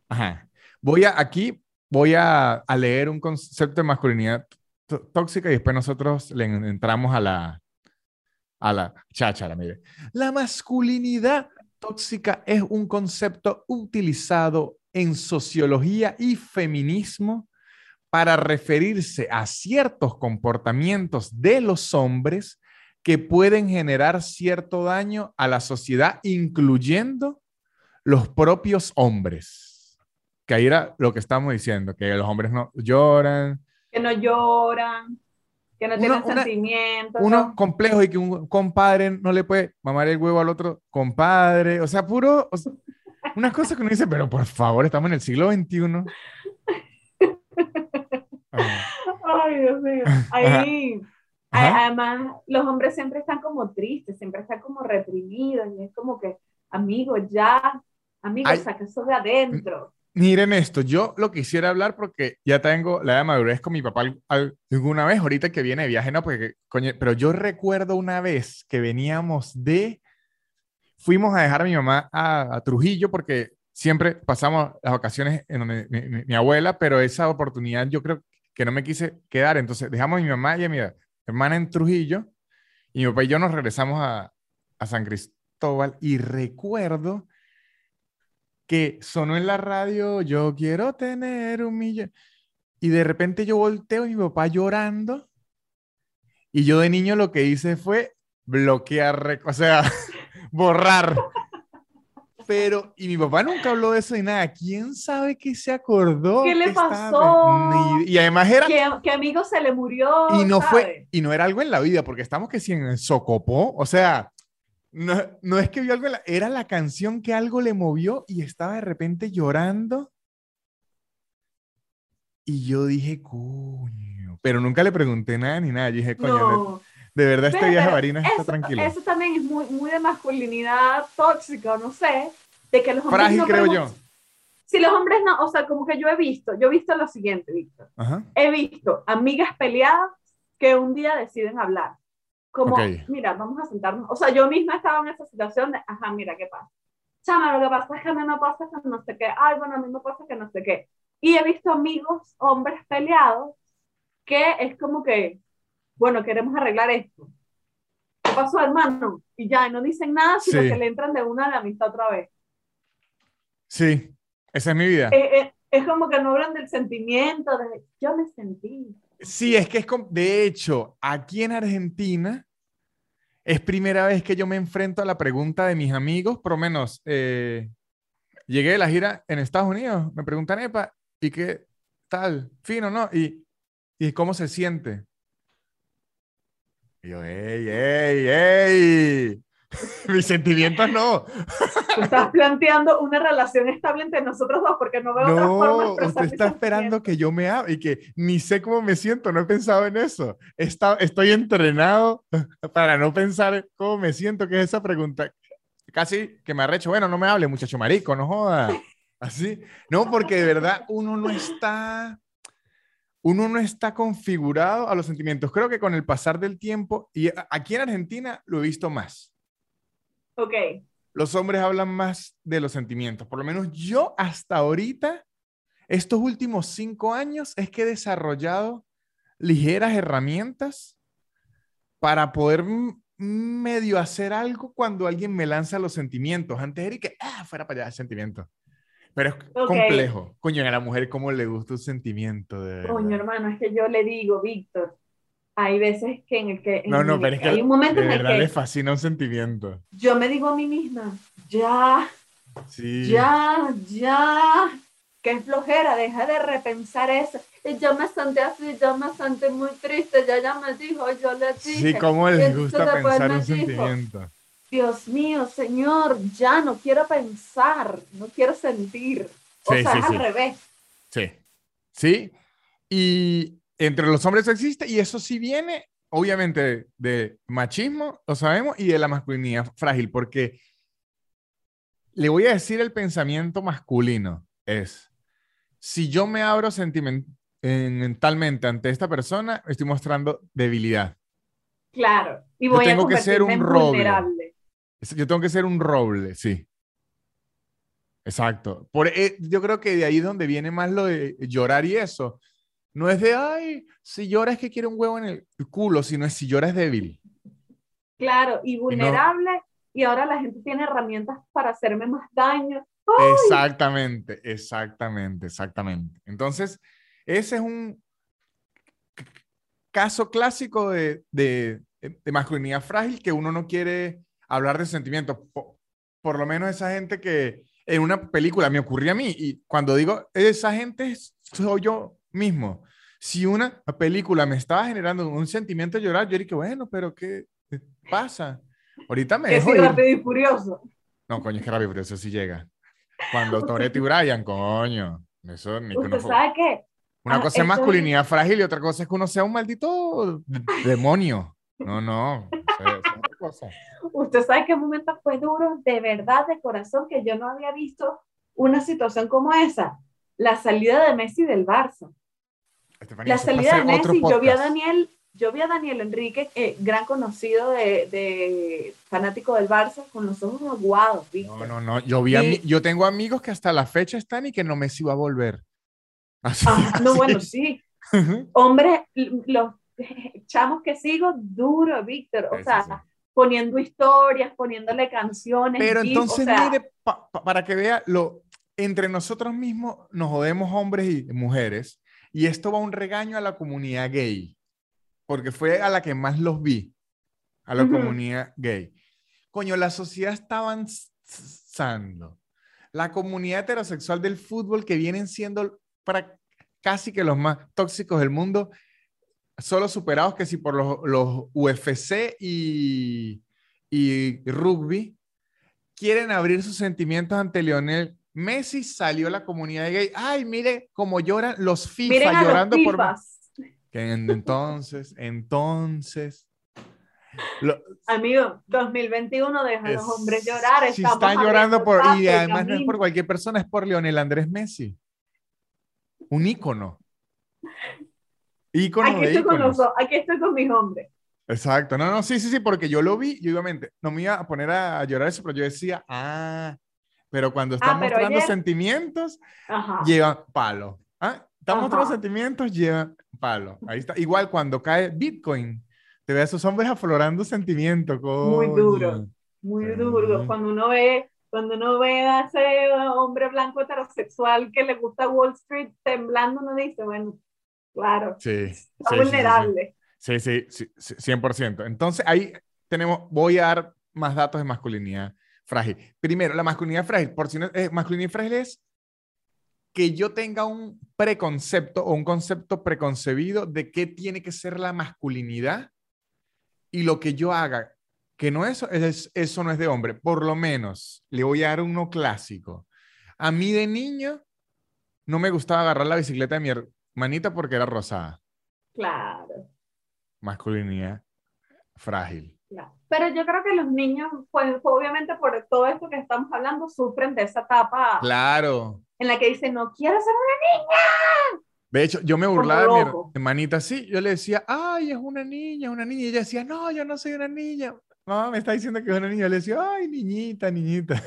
Ajá. Voy a, aquí voy a, a leer un concepto de masculinidad tóxica y después nosotros le entramos a la, a la cháchara, mire. La masculinidad tóxica es un concepto utilizado en sociología y feminismo para referirse a ciertos comportamientos de los hombres que pueden generar cierto daño a la sociedad, incluyendo los propios hombres. Que ahí era lo que estamos diciendo, que los hombres no lloran. Que no lloran, que no tienen sentimientos. Uno complejo y que un compadre no le puede mamar el huevo al otro compadre. O sea, puro... unas cosas que uno dice, pero por favor, estamos en el siglo XXI. Ay, Dios mío. *laughs* Ahí, además, los hombres siempre están como tristes, siempre están como reprimidos, y es como que, amigos, ya, amigos, saca eso de adentro. Miren esto, yo lo quisiera hablar porque ya tengo la de madurez con mi papá alguna vez, ahorita que viene de viaje, no, porque, pero yo recuerdo una vez que veníamos de, fuimos a dejar a mi mamá a Trujillo porque siempre pasamos las vacaciones en donde mi, abuela, pero esa oportunidad yo creo que no me quise quedar. Entonces dejamos a mi mamá y a mi hermana en Trujillo y mi papá y yo nos regresamos a, a San Cristóbal y recuerdo que sonó en la radio, yo quiero tener un millón. Y de repente yo volteo y mi papá llorando. Y yo de niño lo que hice fue bloquear, o sea, *laughs* borrar. Pero, y mi papá nunca habló de eso ni nada. ¿Quién sabe qué se acordó? ¿Qué le pasó? y además era... ¿Qué, amigo se le murió? Y no fue, y no era algo en la vida, porque estamos que si en Socopó, o sea, No, no es que vio algo, era la canción que algo le movió y estaba de repente llorando. Y yo dije, coño, pero nunca le pregunté nada ni nada. Yo dije, coño, de, verdad este viaje a Barinas está tranquilo. Eso también es muy, muy de masculinidad tóxica, no sé, de que los hombres Frágil, creo yo. Si los hombres no, o sea, como que yo he visto, yo he visto lo siguiente, Víctor. He visto amigas peleadas que un día deciden hablar. Como, mira, vamos a sentarnos. O sea, yo misma estaba en esa situación de, ajá, mira, ¿qué pasa? Chama, lo que pasa es que a mí me pasa que no sé qué. Ay, bueno, a mí me pasa que no sé qué. Y he visto amigos, hombres peleados, que es como que, bueno, queremos arreglar esto. ¿Qué pasó, hermano? Y ya, no dicen nada, sino que le entran de una a la amistad otra vez. Sí, esa es mi vida. Eh, eh, es como que no hablan del sentimiento, de yo me sentí. Sí, es que es como, de hecho, aquí en Argentina es primera vez que yo me enfrento a la pregunta de mis amigos, por lo menos eh, llegué de la gira en Estados Unidos, me preguntan, Epa, ¿y qué tal? ¿Fino, no? ¿Y, y cómo se siente? Y yo, ¡ey, ey, ey! *laughs* Mis sentimientos no. estás planteando una relación estable entre nosotros dos porque no veo otra forma de usted está esperando que yo me hable y que ni sé cómo me siento, no he pensado en eso. Está, estoy entrenado *laughs* para no pensar cómo me siento, que es esa pregunta. Casi que me arrecho, bueno, no me hable, muchacho marico, no joda. *laughs* Así. No, porque de verdad uno no está uno no está configurado a los sentimientos. Creo que con el pasar del tiempo, y aquí en Argentina lo he visto más. Ok. Los hombres hablan más de los sentimientos. Por lo menos yo hasta ahorita, estos últimos cinco años, es que he desarrollado ligeras herramientas para poder medio hacer algo cuando alguien me lanza los sentimientos. Antes era que, ah, fuera para allá el sentimiento. Pero es complejo. Coño, a la mujer, ¿cómo le gusta un sentimiento? De Coño, hermano, es que yo le digo, Víctor, hay veces que en el que... no, no, pero es que hay un momento en el que... le fascina un sentimiento. Yo me digo a mí misma, ya, sí. ya, ya, qué flojera, deja de repensar eso. Y yo me senté así, yo me senté muy triste, ya ya me dijo, yo le dije. Sí, cómo les gusta pensar un sentimiento. Dios mío, Señor, ya no quiero pensar, no quiero sentir. O sea, es al revés. Sí, sí. Y entre los hombres existe y eso sí viene, obviamente, de machismo, lo sabemos, y de la masculinidad frágil, porque le voy a decir el pensamiento masculino, es, si yo me abro sentimentalmente ante esta persona, estoy mostrando debilidad. Claro, y voy yo tengo a que ser un roble. Yo tengo que ser un roble, sí. Exacto. Por, eh, yo creo que de ahí es donde viene más lo de llorar y eso. No es de, ay, si llora es que quiere un huevo en el culo, sino es si llora es débil. Claro, y vulnerable, y, ahora la gente tiene herramientas para hacerme más daño. Exactamente, exactamente, exactamente. Entonces, ese es un caso clásico de, de, de masculinidad frágil que uno no quiere hablar de sentimientos. Por, por, lo menos esa gente que en una película me ocurrió a mí, y cuando digo esa gente soy yo mismo. Si una película me estaba generando un sentimiento de llorar, yo dije, bueno, pero ¿qué pasa? Ahorita me dejo rápido y furioso. No, coño, es que rápido y furioso sí llega. Cuando Toreto y Brian, coño. Eso ni ¿Usted sabe qué? Una ah, cosa es masculinidad frágil y otra cosa es que uno sea un maldito demonio. No, no. Usted sabe qué momento fue duro, de verdad, de corazón, que yo no había visto una situación como esa la salida de Messi del Barça. la salida de Messi, yo vi a Daniel, yo vi a Daniel Enrique, eh, gran conocido de, fanático del Barça, con los ojos aguados. No, no, no, yo, vi yo tengo amigos que hasta la fecha están y que no Messi va a volver. *laughs* ah, no, bueno, sí. *laughs* Hombre, los *laughs* chamos que sigo, duro, Víctor. O sea, poniendo historias, poniéndole canciones. Pero entonces, mire, para que vea lo, entre nosotros mismos nos jodemos hombres y mujeres y esto va un regaño a la comunidad gay, porque fue a la que más los vi, a la comunidad gay. Coño, la sociedad está avanzando. La comunidad heterosexual del fútbol que vienen siendo para casi que los más tóxicos del mundo, solo superados que si por los, los UFC y, y rugby quieren abrir sus sentimientos ante Lionel Messi, salió la comunidad gay. Ay, mire cómo lloran los FIFA llorando por. Que entonces, entonces. Amigo, 2021 deja a los hombres llorar. Si están llorando por. Y además no es por cualquier persona, es por Lionel Andrés Messi. Un ícono. Ícono aquí, estoy con los, aquí estoy con mis hombres. Exacto, no, no, sí, sí, sí, porque yo lo vi y obviamente no me iba a poner a llorar eso, pero yo decía, ah, pero cuando está ah, mostrando sentimientos, lleva palo. ¿Ah? Está mostrando sentimientos, lleva palo. Ahí está. Igual cuando cae Bitcoin, te ve a esos hombres aflorando sentimientos. Muy duro, muy duro. Cuando uno ve cuando uno ve a ese hombre blanco heterosexual que le gusta Wall Street temblando, uno dice, bueno, claro, sí, está vulnerable. Sí sí, sí, 100%. Entonces ahí tenemos, voy a dar más datos de masculinidad frágil. Primero, la masculinidad frágil. Por si no, eh, masculinidad frágil es que yo tenga un preconcepto o un concepto preconcebido de qué tiene que ser la masculinidad y lo que yo haga, que no es, es, eso no es de hombre. Por lo menos, le voy a dar uno clásico. A mí de niño no me gustaba agarrar la bicicleta de mi hermanita porque era rosada. Claro masculinidad frágil. Pero yo creo que los niños, pues obviamente por todo esto que estamos hablando, sufren de esa etapa. Claro. En la que dicen, no quiero ser una niña. De hecho, yo me burlaba de mi hermanita así. Yo le decía, ay, es una niña, una niña. Y ella decía, no, yo no soy una niña. Mamá me está diciendo que es una niña. Yo le decía, ay, niñita, niñita.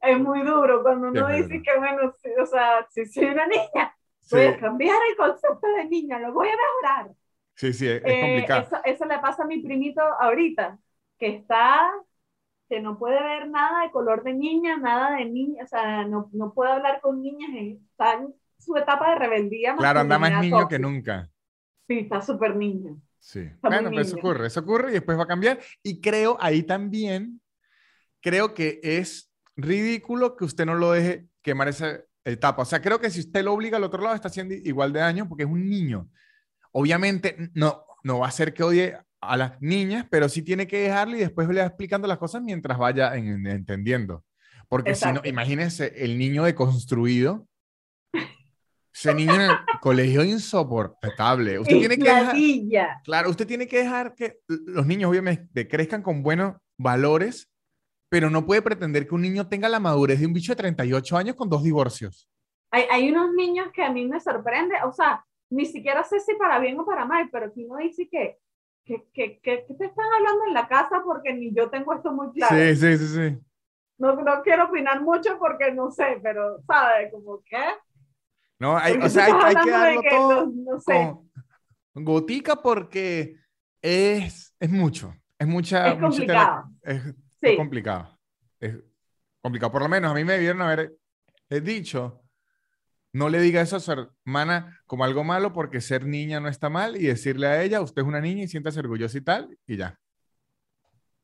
Es muy duro cuando uno dice que, bueno, o sea, si soy una niña, voy a cambiar el concepto de niña, lo voy a mejorar. Sí, sí, es, eh, complicado. Eso, eso, le pasa a mi primito ahorita, que está, que no puede ver nada de color de niña, nada de niña, o sea, no, no puede hablar con niñas, está en su etapa de rebeldía. Claro, anda más niño que nunca. Sí, está súper niño. Sí, bueno, pues eso ocurre, eso ocurre y después va a cambiar. Y creo ahí también, creo que es ridículo que usted no lo deje quemar esa etapa. O sea, creo que si usted lo obliga al otro lado, está haciendo igual de daño porque es un niño. Obviamente no, no va a ser que odie a las niñas, pero sí tiene que dejarle y después le va explicando las cosas mientras vaya entendiendo. Porque si no, imagínense el niño deconstruido. Ese niño en el *laughs* colegio insoportable. Usted tiene que dejar, claro, usted tiene que dejar que los niños obviamente crezcan con buenos valores, pero no puede pretender que un niño tenga la madurez de un bicho de 38 años con dos divorcios. Hay, hay unos niños que a mí me sorprende, o sea, ni siquiera sé si para bien o para mal, pero si uno dice que, que, que, que, te están hablando en la casa porque ni yo tengo esto muy claro. Sí, sí, sí, sí. No, no quiero opinar mucho porque no sé, pero, ¿sabes? Como que... No, hay, o sea, hay, que darlo todo no, sé. gotica porque es, es mucho, es mucha... Es complicado. es, es complicado. Es complicado. Por lo menos a mí me debieron haber dicho no le diga eso a su hermana como algo malo porque ser niña no está mal y decirle a ella, usted es una niña y siéntase orgullosa y tal, y ya.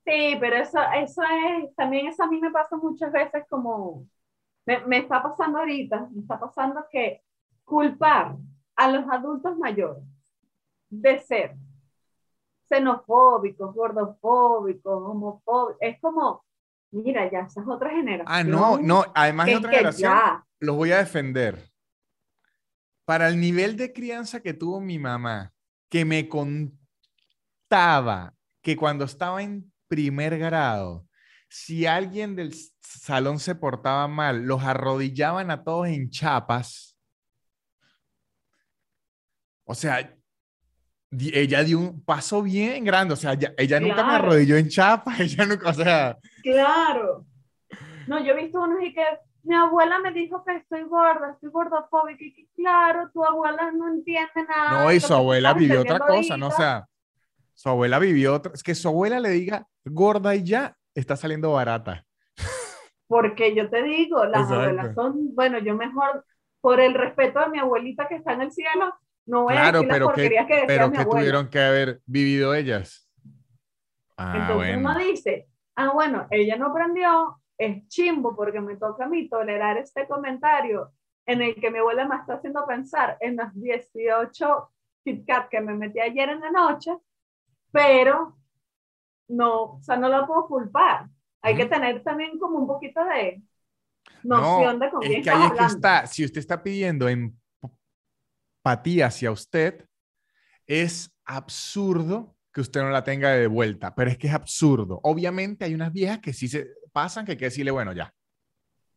Sí, pero eso, eso es, también eso a mí me pasa muchas veces como, me, me está pasando ahorita, me está pasando que culpar a los adultos mayores de ser xenofóbicos, gordofóbicos, homofóbicos, es como, mira, ya esa es otra generación. Ah, no, no, además de otra generación, los voy a defender para el nivel de crianza que tuvo mi mamá, que me contaba que cuando estaba en primer grado, si alguien del salón se portaba mal, los arrodillaban a todos en chapas. O sea, ella dio un paso bien grande, o sea, ella, nunca me arrodilló en chapas, *laughs* ella nunca, o sea. Claro. No, yo he visto unos y que mi abuela me dijo que estoy gorda, estoy gordofóbica, y que claro, tu abuela no entiende nada. No, y su abuela vivió otra cosa, ¿no? O sea, su abuela vivió otra, es que su abuela le diga gorda y ya, está saliendo barata. Porque yo te digo, las abuelas son, bueno, yo mejor, por el respeto de mi abuelita que está en el cielo, no voy claro, a decir pero las que, que pero que tuvieron que haber vivido ellas. Ah, Entonces uno dice, ah, bueno, ella no aprendió, es chimbo porque me toca a mí tolerar este comentario en el que mi abuela me está haciendo pensar en las 18 KitKat que me metí ayer en la noche, pero no, o sea, no lo puedo culpar. Hay que tener también como un poquito de noción de con quién es que ahí es que está, si usted está pidiendo empatía hacia usted, es absurdo que usted no la tenga de vuelta, pero es que es absurdo. Obviamente hay unas viejas que sí se pasan que hay que decirle, bueno, ya.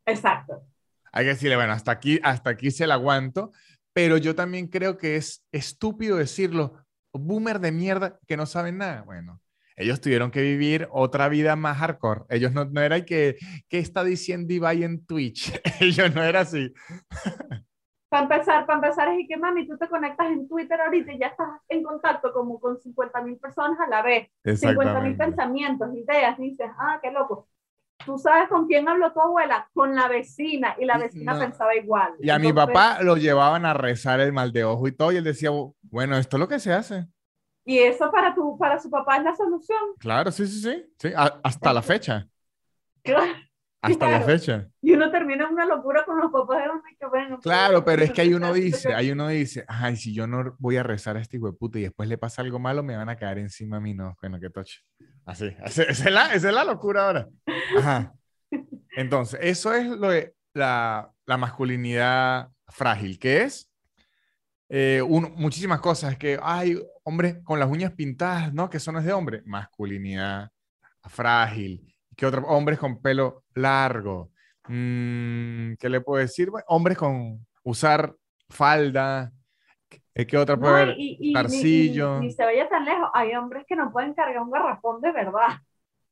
Exacto. Hay que decirle, bueno, hasta aquí, hasta aquí se la aguanto, pero yo también creo que es estúpido decirlo, boomer de mierda que no saben nada. Bueno, ellos tuvieron que vivir otra vida más hardcore. Ellos no, no era que, ¿qué está diciendo Ibai en Twitch? *laughs* ellos no era así. *laughs* Para empezar, para empezar es que, mami, tú te conectas en Twitter ahorita y ya estás en contacto como con 50 mil personas a la vez. 50 mil pensamientos, ideas, dices, ah, qué loco. Tú sabes con quién habló tu abuela, con la vecina, y la vecina pensaba igual. Y a mi papá lo llevaban a rezar el mal de ojo y todo, y él decía, bueno, esto es lo que se hace. Y eso para, tu, para su papá es la solución. Claro, sí, sí, sí, sí hasta la fecha. Claro. Hasta la fecha. Y uno termina una locura con los papás de que bueno. Claro, pero es que hay uno dice, hay uno dice, ay, si yo no voy a rezar a este hijo de puta y después le pasa algo malo, me van a caer encima a mí, no, bueno, que toche. Así, esa es la, esa es la locura ahora. Ajá. Entonces, eso es lo de la, la masculinidad frágil, que es eh, muchísimas cosas, que hay hombres con las uñas pintadas, ¿no? Que eso no es de hombre. Masculinidad frágil. ¿Qué otros? Hombres con pelo largo. Mm, ¿Qué le puedo decir? hombres con usar falda. ¿Qué otra puede haber? Tarcillo. Ni, se vaya tan lejos. Hay hombres que no pueden cargar un garrafón de verdad.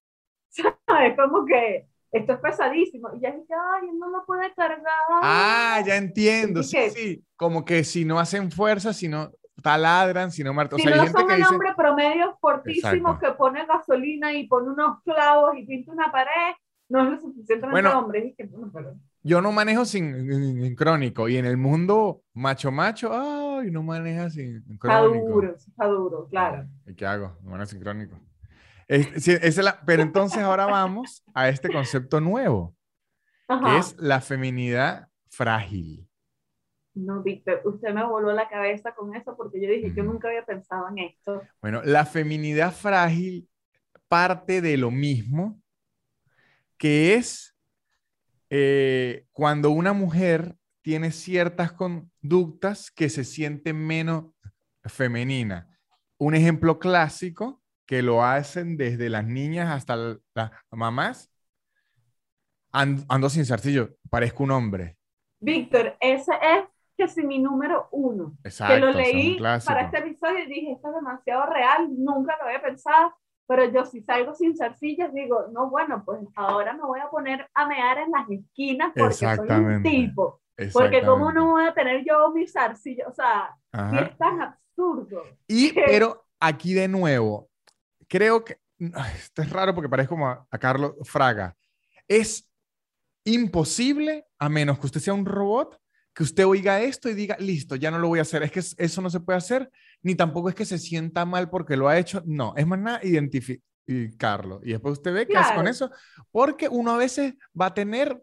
*laughs* ¿Sabes? Como que esto es pesadísimo. Y ya dice, ay, no lo puede cargar. Ah, ya entiendo. Sí, sí. Como que si no hacen fuerza, si no taladran, si no marcan. Si o sea, no son el hombre promedio fortísimo que pone gasolina y pone unos clavos y pinta una pared, no es lo suficientemente bueno, hombre. Yo no manejo sin, crónico y en el mundo macho macho, ay, no maneja sin crónico. Está duro, está duro, claro. ¿Y qué hago? No manejo sin crónico. Es, la, pero entonces ahora vamos a este concepto nuevo, que es la feminidad frágil. No, Víctor, usted me voló la cabeza con eso porque yo dije, yo nunca había pensado en esto. Bueno, la feminidad frágil parte de lo mismo, que es eh, cuando una mujer tiene ciertas conductas que se siente menos femenina. Un ejemplo clásico que lo hacen desde las niñas hasta las mamás. Ando, sin zarcillo, parezco un hombre. Víctor, ese es que si mi número uno. Exacto, que lo leí para este episodio y dije, esto es demasiado real, nunca lo había pensado, pero yo si salgo sin zarcillas digo, no, bueno, pues ahora me voy a poner a mear en las esquinas porque soy un tipo. Porque cómo no voy a tener yo mis zarcillas, o sea, es tan absurdo. Y, pero aquí de nuevo, creo que, esto es raro porque parece como a, a Carlos Fraga, es imposible, a menos que usted sea un robot, que usted oiga esto y diga, listo, ya no lo voy a hacer. Es que eso no se puede hacer, ni tampoco es que se sienta mal porque lo ha hecho. No, es más nada identificarlo. Y después usted ve qué hace con eso, porque uno a veces va a tener,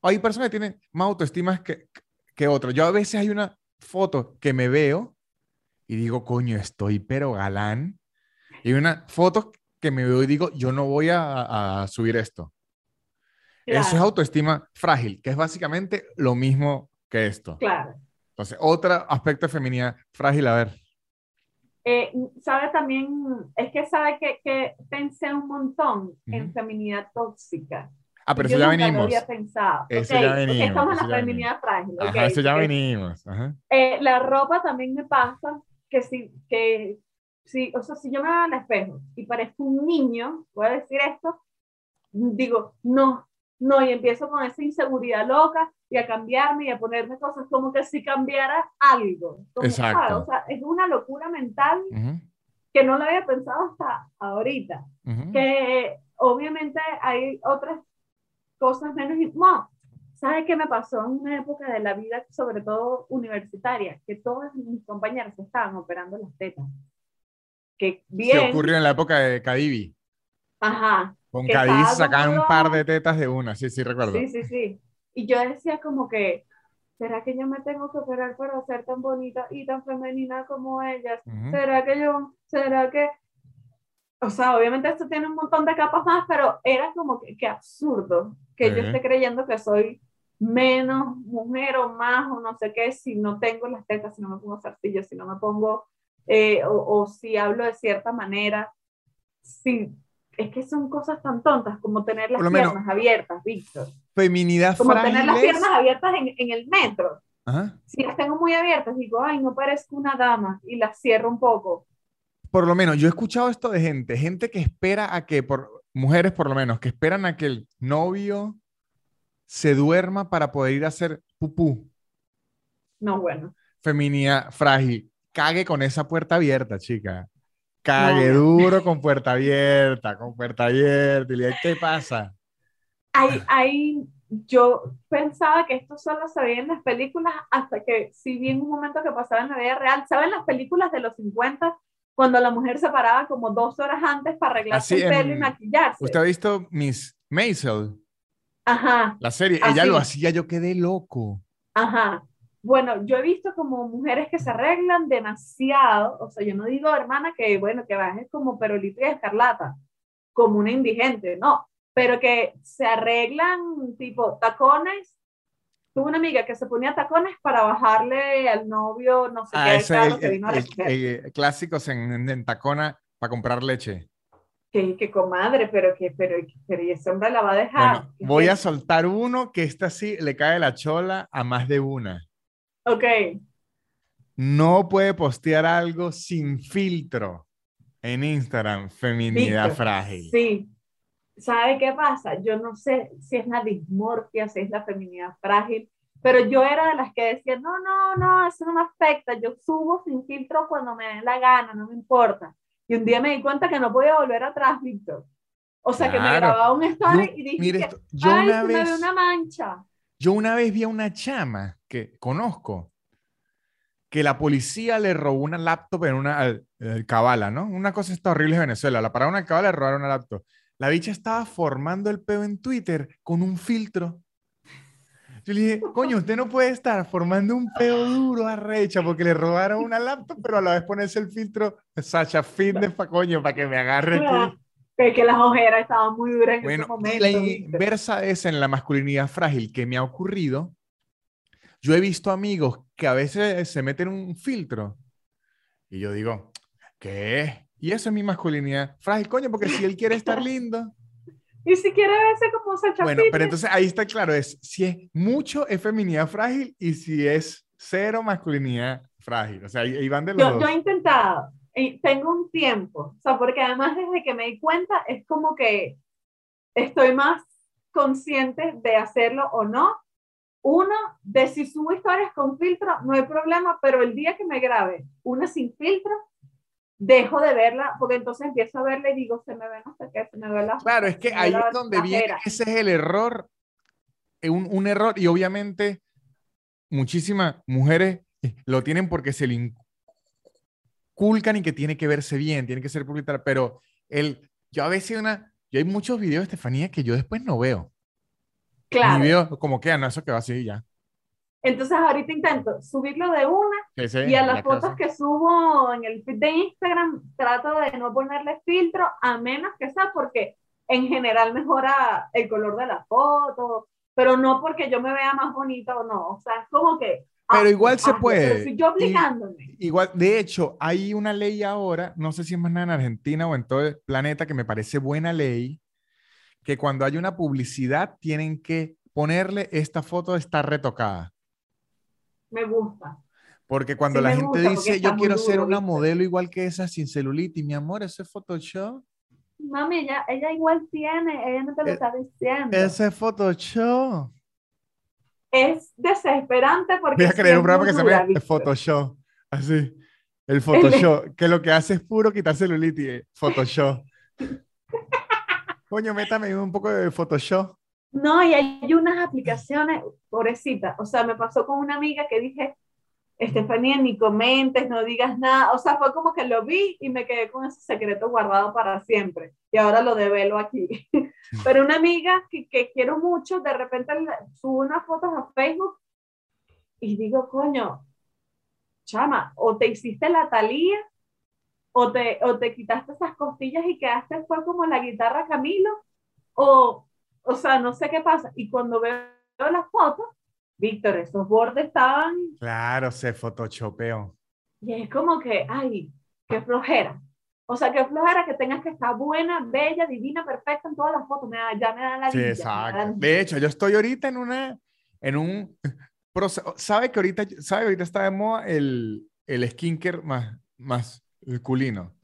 hay personas que tienen más autoestima que, que otros. Yo a veces hay una foto que me veo y digo, coño, estoy pero galán. Y una foto que me veo y digo, yo no voy a, a subir esto. Eso es autoestima frágil, que es básicamente lo mismo que esto. Claro. Entonces, otro aspecto de feminidad frágil, a ver. Eh, sabe también, es que sabe que, que pensé un montón en feminidad tóxica. Ah, pero eso ya venimos. Lo había pensado. Eso ya venimos. Estamos en la feminidad frágil. Ajá, eso ya venimos. Ajá. Eh, la ropa también me pasa que si, que si, o sea, si yo me veo al espejo y parezco un niño, voy a decir esto, digo, no, no, y empiezo con esa inseguridad loca y a cambiarme y a ponerme cosas como que si cambiara algo. Exacto. O sea, es una locura mental que no lo había pensado hasta ahorita. Que obviamente hay otras cosas menos... No, ¿sabes qué me pasó en una época de la vida, sobre todo universitaria? Que todas mis compañeras estaban operando las tetas. Que bien... Se ocurrió en la época de Cadivi. Ajá. Con Cadivi sacaban un par de tetas de una, sí, sí, recuerdo. Sí, sí, sí. Y yo decía como que, ¿será que yo me tengo que operar para ser tan bonita y tan femenina como ellas? ¿Será que yo, será que... o sea, obviamente esto tiene un montón de capas más, pero era como que, que absurdo que yo esté creyendo que soy menos mujer o más o no sé qué si no tengo las tetas, si no me pongo zarcillos, si no me pongo, eh, o, o, si hablo de cierta manera. Si, es que son cosas tan tontas como tener las piernas abiertas, Víctor. Feminidad Como tener las piernas abiertas en, en el metro. Si las tengo muy abiertas, digo, ay, no parezco una dama y las cierro un poco por lo menos yo he escuchado esto de gente, gente que espera a que, por mujeres por lo menos, que esperan a que el novio se duerma para poder ir a hacer pupú. No, bueno. Feminidad frágil. Cague con esa puerta abierta, chica. Cague duro con puerta abierta, con puerta abierta. Y ¿qué pasa? Hay, hay, yo pensaba que esto solo se veía en las películas hasta que sí vi en un momento que pasaba en la vida real. ¿Saben las películas de los 50 cuando la mujer se paraba como dos horas antes para arreglarse el pelo y maquillarse. ¿Usted ha visto Miss Maisel? Ajá. La serie, ella lo hacía, yo quedé loco. Ajá. Bueno, yo he visto como mujeres que se arreglan demasiado, o sea, yo no digo, hermana, que bueno, que bajes como perolito y escarlata, como una indigente, no, pero que se arreglan tipo tacones tuve una amiga que se ponía tacones para bajarle al novio, no sé ah, qué, que vino a Clásicos en, en, tacona para comprar leche. Que, que comadre, pero que, pero, pero ese hombre la va a dejar. voy a soltar uno que está así le cae la chola a más de una. Ok. No puede postear algo sin filtro en Instagram, feminidad frágil. Sí, ¿sabe qué pasa? Yo no sé si es la dismorfia, si es la feminidad frágil, pero yo era de las que decía, no, no, no, eso no me afecta, yo subo sin filtro cuando me dé la gana, no me importa. Y un día me di cuenta que no podía volver atrás, Víctor. O sea, que me grababa un story y dije, yo ay, una vez, me una mancha. Yo una vez vi a una chama que conozco, que la policía le robó una laptop en una cabala, ¿no? Una cosa está horrible en Venezuela. La pararon una cabala le robaron una laptop. La bicha estaba formando el peo en Twitter con un filtro. Yo le dije, coño, usted no puede estar formando un peo duro a recha porque le robaron una laptop, pero a la vez ponerse el filtro Sacha Fitness para coño, para que me agarre. Es que las ojeras estaban muy duras en ese momento. La inversa es en la masculinidad frágil que me ha ocurrido. Yo he visto amigos que a veces se meten un filtro y yo digo, ¿qué? Y eso es mi masculinidad frágil, coño, porque si él quiere estar lindo. *laughs* y si quiere verse como Sacha Bueno, pero entonces ahí está claro, es si es mucho es feminidad frágil y si es cero masculinidad frágil. O sea, ahí, van de los yo, Yo he intentado, y tengo un tiempo, o sea, porque además desde que me di cuenta es como que estoy más consciente de hacerlo o no. Uno, de si subo historias con filtro, no hay problema, pero el día que me grabe una sin filtro, dejo de verla, porque entonces empiezo a verla y digo, se me ve no sé qué, se me ve la... Claro, es que ahí es donde viene, ese es el error, eh, un, un, error, y obviamente muchísimas mujeres eh, lo tienen porque se le inculcan y que tiene que verse bien, tiene que ser publicitar, pero el, yo a veces una, yo hay muchos videos, Estefanía, que yo después no veo. Claro. Veo como que, ah, no, eso que va así ya. Entonces ahorita intento subirlo de una y a las fotos que subo en el feed de Instagram trato de no ponerle filtro a menos que sea porque en general mejora el color de la foto, pero no porque yo me vea más bonita o no, o sea, es como que... Pero igual se puede. Pero yo obligándome. igual, de hecho, hay una ley ahora, no sé si es más nada en Argentina o en todo el planeta, que me parece buena ley, que cuando hay una publicidad tienen que ponerle esta foto está retocada me gusta. Porque cuando la gente dice, yo quiero ser una modelo igual que esa sin celulitis, mi amor, ese es Photoshop. Mami, ella, ella igual tiene, ella no te lo eh, está diciendo. Ese es Photoshop. Es desesperante porque. Voy a creer un programa que se llama Photoshop. Así. *laughs* El Photoshop, que lo que hace es puro quitar celulitis. Photoshop. *laughs* Coño, métame un poco de Photoshop. No, y hay unas aplicaciones, pobrecita, o sea, me pasó con una amiga que dije, Estefanía, ni comentes, no digas nada, o sea, fue como que lo vi y me quedé con ese secreto guardado para siempre, y ahora lo develo aquí. *laughs* Pero una amiga que, que quiero mucho, de repente sube unas fotos a Facebook y digo, coño, chama, o te hiciste la talía o te, o te quitaste esas costillas y quedaste fue como la guitarra Camilo, o, o sea, no sé qué pasa. Y cuando veo las fotos, Víctor, esos bordes estaban... Claro, se photoshopeó. Y es como que, ay, qué flojera. O sea, qué flojera que tengas que estar buena, bella, divina, perfecta en todas las fotos. Me da, ya me da la Sí, la exacto. lidia. De hecho, yo estoy ahorita en una, en un, proce- ¿sabe que ahorita, sabe ahorita está de moda el, el skincare más, masculino?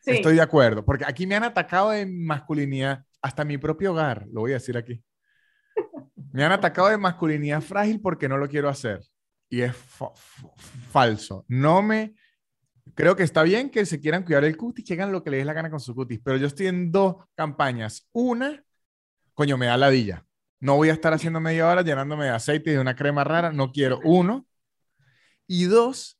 Sí. Estoy de acuerdo, porque aquí me han atacado de masculinidad, hasta mi propio hogar, lo voy a decir aquí. *laughs* Me han atacado de masculinidad frágil porque no lo quiero hacer. Y es fa- fa- falso. No me... Creo que está bien que se quieran cuidar el cutis, que hagan lo que les dé la gana con su cutis, pero yo estoy en dos campañas. Una, coño, me da ladilla. No voy a estar haciendo media hora llenándome de aceite y de una crema rara, no quiero. Uno. Y dos,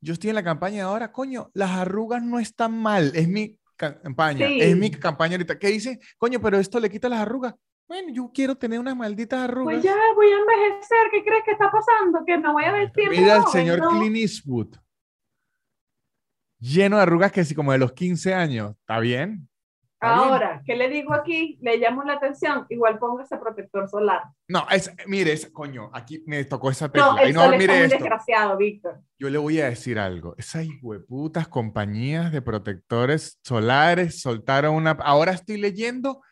yo estoy en la campaña ahora, coño, las arrugas no están mal, es mi campaña, Sí. es mi campaña ahorita. ¿Qué dice? Coño, pero esto le quita las arrugas. Bueno, yo quiero tener unas malditas arrugas. Pues ya voy a envejecer, ¿qué crees que está pasando? Que me voy a siempre Mira al señor ¿no? Clint Eastwood. Lleno de arrugas que sí, como de los 15 años. ¿Está bien? Ahora, ¿qué le digo aquí? Le llamo la atención, igual pongo ese protector solar. No, es, mire, es, coño, aquí me tocó esa tecla. No, el no, sol está mire muy esto. desgraciado, Víctor. Yo le voy a decir algo. Esas hueputas compañías de protectores solares soltaron una. Ahora estoy leyendo,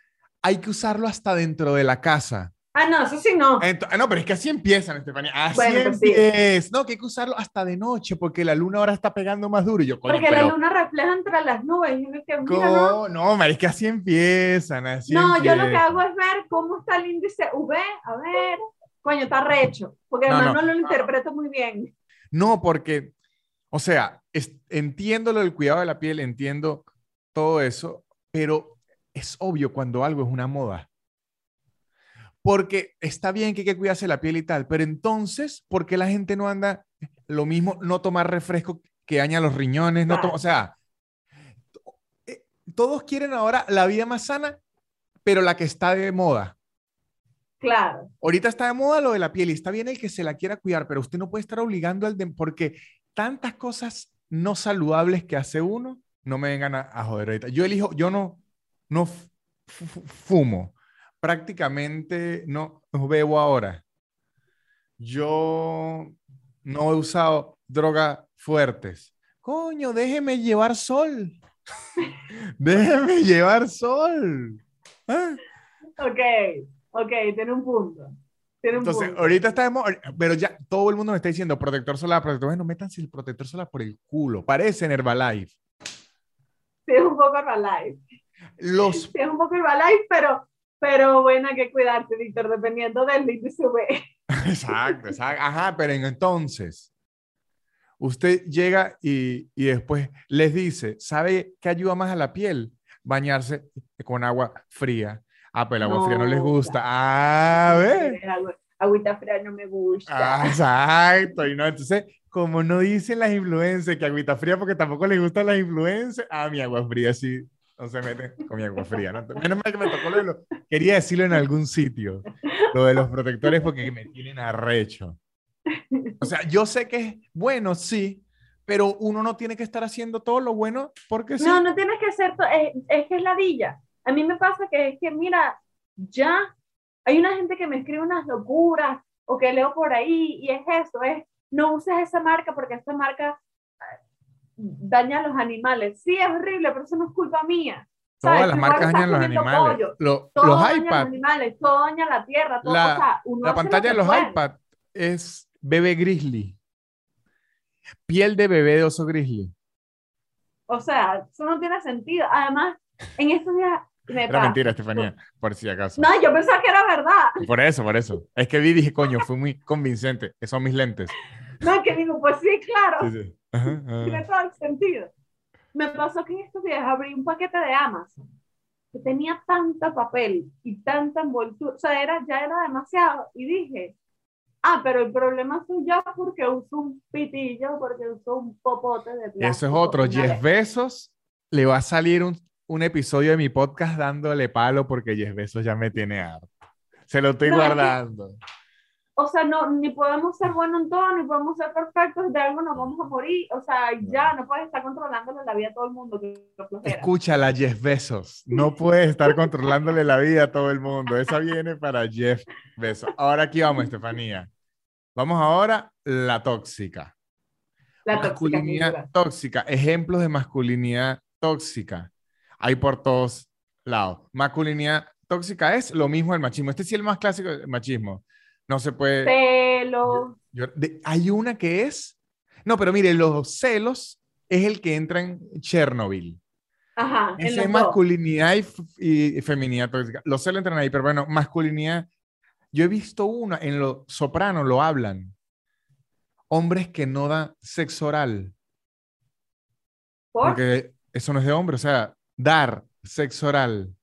hay que usarlo hasta dentro de la casa. Ah, no, eso sí no. Ento- ah, no, pero es que así empiezan, Estefanía. Así Bueno, pues sí. No, que hay que usarlo hasta de noche porque la luna ahora está pegando más duro. Y yo, coño, Porque pero la luna refleja entre las nubes. Y uno que, mira, no. No, es que así empiezan. Así no, yo lo que empiezan. hago es ver cómo está el índice V, a ver, coño, está recho, porque No, además no. no, lo interpreto muy bien. No, porque, o sea, es- entiendo lo del cuidado de la piel, entiendo todo eso, pero es obvio cuando algo es una moda. Porque está bien que hay que cuidarse la piel y tal, pero entonces, ¿por qué la gente no anda lo mismo, no tomar refresco que daña los riñones? No o sea, eh, todos quieren ahora la vida más sana, pero la que está de moda. Claro, Ahorita está de moda lo de la piel y está bien el que se la quiera cuidar, pero usted no puede estar obligando al de, porque tantas cosas no saludables que hace uno, no me vengan a, a joder ahorita. Yo elijo, yo no, no fu- fu- fumo, prácticamente no, no bebo ahora. Yo no he usado drogas fuertes. Coño, déjeme llevar sol. *laughs* déjeme llevar sol. ¿Ah? ok, ok, tiene un punto. Tiene un Entonces, punto. ahorita estamos, pero ya todo el mundo me está diciendo protector solar, protector. Bueno, métanse el protector solar por el culo. Parece en Herbalife. Sí, es un poco Herbalife. Los, Sí, es un poco Herbalife, pero, pero bueno, hay que cuidarse, Víctor, dependiendo del índice V. *laughs* exacto, exacto. Ajá, pero en- entonces, usted llega y, y después les dice, ¿sabe qué ayuda más a la piel? Bañarse con agua fría. Ah, pues el agua fría no les No, gusta. Ah, ve. Agua- Agüita fría no me gusta. Ah, exacto. Y no, entonces, como no dicen las influencers que agüita fría porque tampoco les gustan las influencers, ah, mi agua fría sí, no se mete con mi agua fría. ¿no? Menos mal que me tocó lo Quería decirlo en algún sitio, lo de los protectores porque me tienen arrecho. O sea, yo sé que es bueno, sí, pero uno no tiene que estar haciendo todo lo bueno porque sí. No, no tienes que hacer, es, es que es ladilla. A mí me pasa que es que, mira, ya hay una gente que me escribe unas locuras o que leo por ahí y es eso, es no uses esa marca porque esa marca daña a los animales. Sí, es horrible, pero eso no es culpa mía. Todas ¿sabes? las marcas dañan los animales. Lo- todo los daña a los iPad, animales, todo daña la tierra, todo, La- o sea, uno la lo pantalla que de los puede. iPad es bebé grizzly. Piel de bebé de oso grizzly. O sea, eso no tiene sentido. Además, en estos días me Era pasa- mentira, Estefanía, por si acaso. No, yo pensaba que era verdad. Por eso, por eso. Es que vi dije, coño, fue muy convincente. Que son mis lentes. No, que digo, pues sí, claro. Sí, sí. Ajá, *laughs* ajá. Tiene todo el sentido. Me pasó que en estos días abrí un paquete de Amazon que tenía tanta papel y tanta envoltura, o sea, era, ya era demasiado. Y dije, ah, pero el problema soy yo porque uso un pitillo, porque uso un popote de plástico. Eso es otro. Jeff vez. Bezos le va a salir un, un episodio de mi podcast dándole palo porque Jeff Bezos ya me tiene harto. Se lo estoy No, es que- guardando. O sea, no, ni podemos ser buenos en todo, ni podemos ser perfectos, de algo nos vamos a morir, o sea, ya no puedes estar controlándole la vida a todo el mundo. Escúchala, Jeff Bezos, no puedes estar controlándole la vida a todo el mundo, esa viene para Jeff Bezos. Ahora aquí vamos, Estefanía. Vamos ahora, la tóxica. La masculinidad tóxica, ejemplos de masculinidad tóxica. Hay por todos lados. Masculinidad tóxica es lo mismo el machismo. Este sí es el más clásico del machismo no se puede. Celos. hay una que es. No, pero mire, los celos es el que entra en Chernobyl. Ajá. Esa es masculinidad y, feminidad Los celos entran ahí, pero bueno, masculinidad. Yo he visto una, en los sopranos lo hablan. Hombres que no dan sexo oral. Porque eso no es de hombre, o sea, dar sexo oral.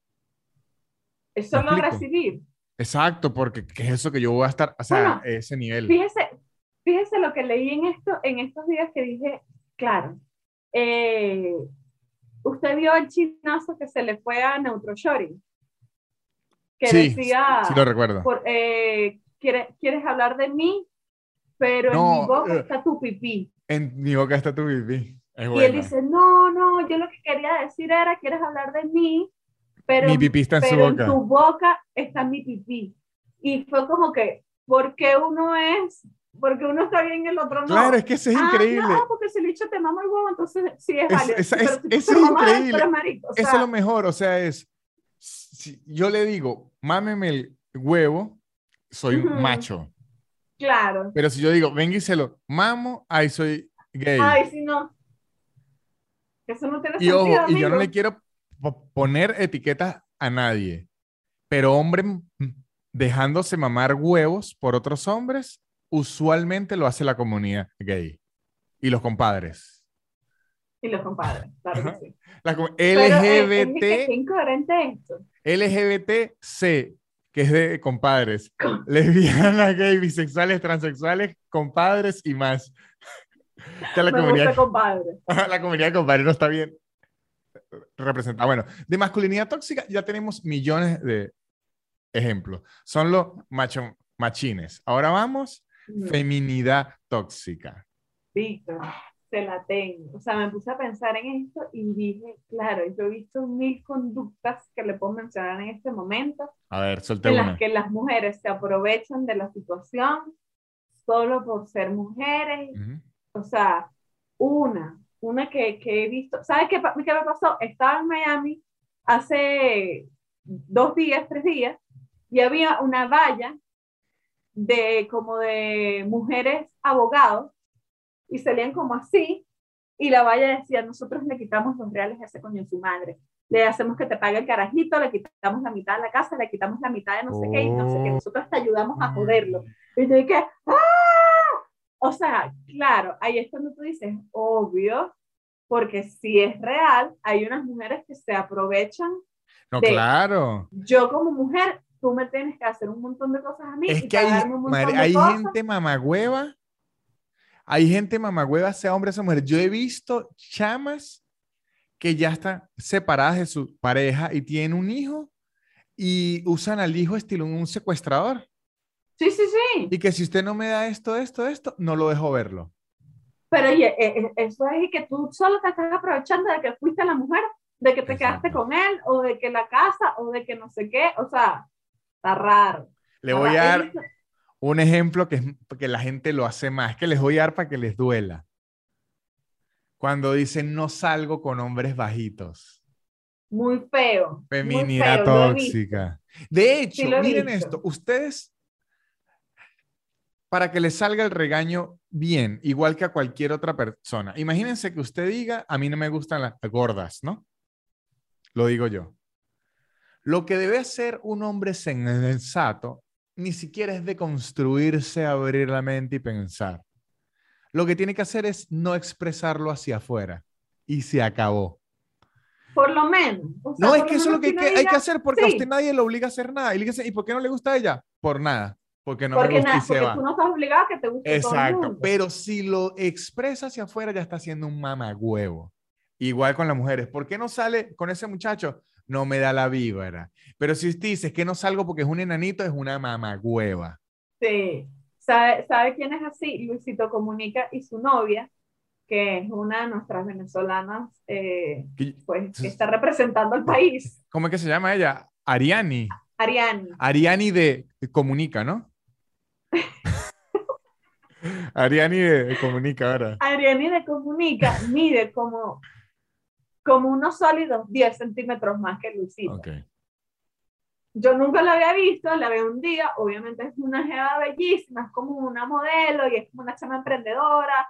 Eso no recibir. Exacto, porque ¿qué es eso que yo voy a estar, o sea, a ese nivel? Fíjese, fíjese lo que leí en, esto, en estos días que dije, claro, eh, usted vio el chinazo que se le fue a Neutroshori, que decía, sí lo recuerdo. Eh, ¿quieres, ¿quieres, hablar de mí? Pero en mi boca eh, está tu pipí. En mi boca está tu pipí. y él dice, no, no, yo lo que quería decir era, ¿quieres hablar de mí? Pero, mi pipí está en su boca. en tu boca está mi pipí. Y fue como que, ¿por qué uno es? Porque uno está bien y el otro no. Claro, es que eso es ah, increíble. No, porque si el bicho te mama el huevo, entonces sí es válido. Es, es, es increíble. eso es lo mejor, o sea, es, si yo le digo, mámeme el huevo, soy un macho. Claro. Pero si yo digo, venga y se lo mamo, ahí soy gay. Ay, si no. Eso no tiene y sentido, ojo, y yo no le quiero poner etiquetas a nadie, pero hombre dejándose mamar huevos por otros hombres, usualmente lo hace la comunidad gay y los compadres. Y los compadres, claro que sí. LGBT. Qué incoherente esto. LGBTC, que es de compadres. *laughs* Lesbianas, gay, bisexuales, transexuales, compadres y más. *laughs* la comunidad, compadre. *laughs* la comunidad de compadres no está bien representa. Bueno, de masculinidad tóxica ya tenemos millones de ejemplos. Son los macho, machines. Ahora vamos, mm. feminidad tóxica. Víctor, se la tengo. O sea, me puse a pensar en esto y dije, claro, yo he visto mil conductas que le puedo mencionar en este momento. A ver, suelte En las que las mujeres se aprovechan de la situación solo por ser mujeres. O sea, una, una que, que he visto, ¿sabes qué, qué me pasó? Estaba en Miami hace dos días, tres días, y había una valla de como de mujeres abogados y salían como así y la valla decía, nosotros le quitamos los reales a ese coño en su madre, le hacemos que te pague el carajito, le quitamos la mitad de la casa, le quitamos la mitad de no sé qué y no sé qué, oh. nosotros te ayudamos a joderlo. Y yo dije, ¡ah! O sea, claro, ahí es cuando tú dices, obvio, porque si es real, hay unas mujeres que se aprovechan. No, claro. Yo como mujer, tú me tienes que hacer un montón de cosas a mí. Es que hay, hay gente mamagüeva, hay gente mamagüeva, sea hombre o sea mujer. Yo he visto chamas que ya están separadas de su pareja y tienen un hijo y usan al hijo estilo un secuestrador. Sí, sí, sí. Y que si usted no me da esto, esto, esto, no lo dejo verlo. Pero oye, e, e, eso es que tú solo te estás aprovechando de que fuiste la mujer, de que te quedaste con él, o de que la casa, o de que no sé qué. O sea, está raro. Le voy a dar un ejemplo que, que la gente lo hace más, que les voy a dar para que les duela. Cuando dicen no salgo con hombres bajitos. Muy feo. Feminidad tóxica. De hecho, miren esto, ustedes para que le salga el regaño bien, igual que a cualquier otra persona. Imagínense que usted diga, a mí no me gustan las gordas, ¿no? Lo digo yo. Lo que debe hacer un hombre sensato ni siquiera es de construirse, abrir la mente y pensar. Lo que tiene que hacer es no expresarlo hacia afuera. Y se acabó. Por lo menos. no, es que eso es lo que, hay, que, hacer porque a usted nadie le obliga a hacer nada. Y, le dice, ¿y por qué no le gusta a ella? Por nada. Porque no me gusta y se va. tú no estás obligado a que te guste Exacto, todo el pero si lo expresa hacia afuera ya está haciendo un mamagüevo. Igual con las mujeres. ¿Por qué no sale con ese muchacho? No me da la víbora. Pero si dices que no salgo porque es un enanito, es una mamagüeva. Sí. ¿Sabe, ¿Sabe quién es así? Luisito Comunica y su novia, que es una de nuestras venezolanas, eh, pues, *laughs* que está representando al país. ¿Cómo es que se llama ella? Ariani. Ariani. Ariani de Comunica, ¿no? *laughs* Ariani de Comunica, ¿verdad? Ariani de Comunica mide como, como unos sólidos 10 centímetros más que Luisito. Yo nunca la había visto, la veo un día, obviamente es una jeva bellísima, es como una modelo y es como una chama emprendedora,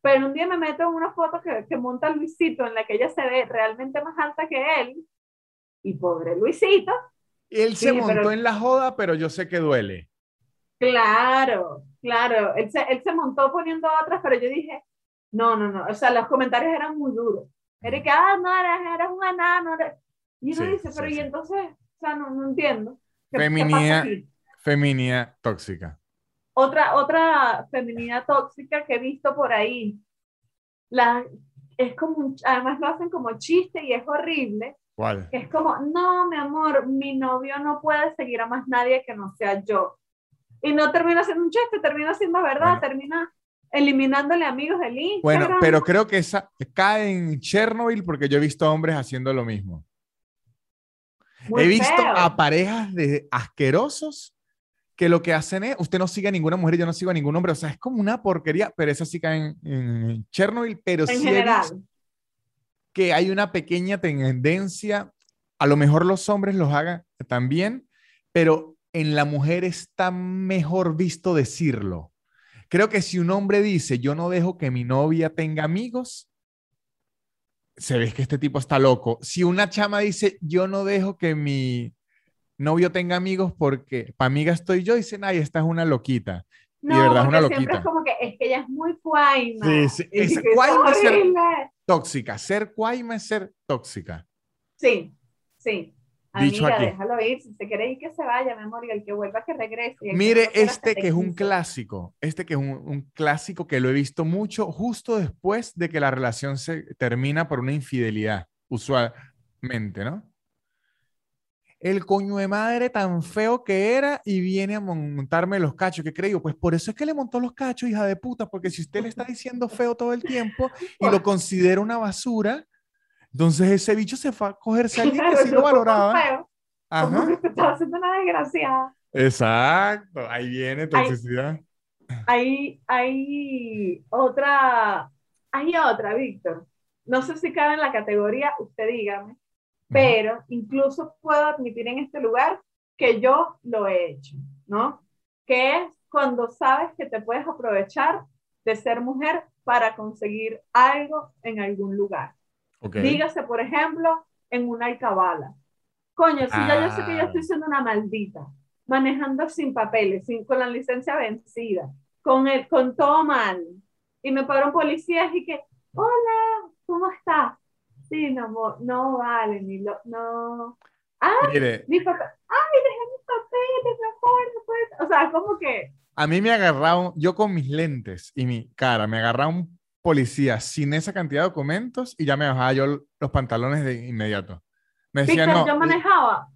pero un día me meto en una foto que, que monta Luisito en la que ella se ve realmente más alta que él, y pobre Luisito. Él se montó en la joda, pero yo sé que duele. Claro, claro. Él se, él se montó poniendo otras, pero yo dije, no, no, no. O sea, los comentarios eran muy duros. Era que, ah, no, eres, un enano. Y uno dice, pero y entonces, o sea, no, no entiendo. feminidad, feminidad tóxica. Otra, otra feminidad tóxica que he visto por ahí. La, es como, además lo hacen como chiste y es horrible. ¿Cuál? Es como, no, mi amor, mi novio no puede seguir a más nadie que no sea yo y no termina siendo un chiste, termina siendo verdad, termina eliminándole amigos del Instagram. Bueno, pero creo que esa cae en Chernobyl porque yo he visto hombres haciendo lo mismo. he visto a parejas de asquerosos que lo que hacen es, usted no sigue a ninguna mujer y yo no sigo a ningún hombre, o sea, es como una porquería, pero eso sí cae en, Chernobyl, pero en sí general. que hay una pequeña tendencia, a lo mejor los hombres los hagan también, pero en la mujer está mejor visto decirlo. Creo que si un hombre dice, yo no dejo que mi novia tenga amigos, se ve que este tipo está loco. Si una chama dice, yo no dejo que mi novio tenga amigos porque para amiga estoy yo, dicen, ay, esta es una loquita. No, y de verdad es una loquita. es como que es que ella es muy cuaima. Sí, sí. Es, cuaima es ser tóxica. Ser cuaima es ser tóxica. Sí, sí. Amiga, déjalo ir. Si se quiere ir, que se vaya, mi amor, y el que vuelva, que regrese. Mire, este que es un clásico, este que es un, clásico que lo he visto mucho justo después de que la relación se termina por una infidelidad, usualmente, ¿no? El coño de madre tan feo que era y viene a montarme los cachos. ¿Qué creo? Pues por eso es que le montó los cachos, hija de puta, porque si usted le está diciendo feo todo el tiempo y lo *laughs* considera una basura, entonces ese bicho se fue a cogerse a alguien que sí lo valoraba. Ajá. estaba haciendo una desgraciada. Exacto, ahí viene toxicidad. Hay, hay otra, hay otra, Víctor. No sé si cabe en la categoría, usted dígame, pero incluso puedo admitir en este lugar que yo lo he hecho, ¿no? Que es cuando sabes que te puedes aprovechar de ser mujer para conseguir algo en algún lugar. Dígase, por ejemplo, en una alcabala. Coño, si ya yo sé que yo estoy ah. siendo una maldita, manejando sin papeles, sin, con la licencia vencida, con, el, con todo mal, y me pararon policías y que, hola, ¿cómo estás? Sí, no, no vale, ni lo, no. Ah, mi papá, ay, dejé mis papeles, me acuerdo, pues. O sea, como que. A mí me agarraron, yo con mis lentes y mi cara, me agarraron policía sin esa cantidad de documentos y ya me bajaba yo los pantalones de inmediato. Me decía, no. Yo manejaba,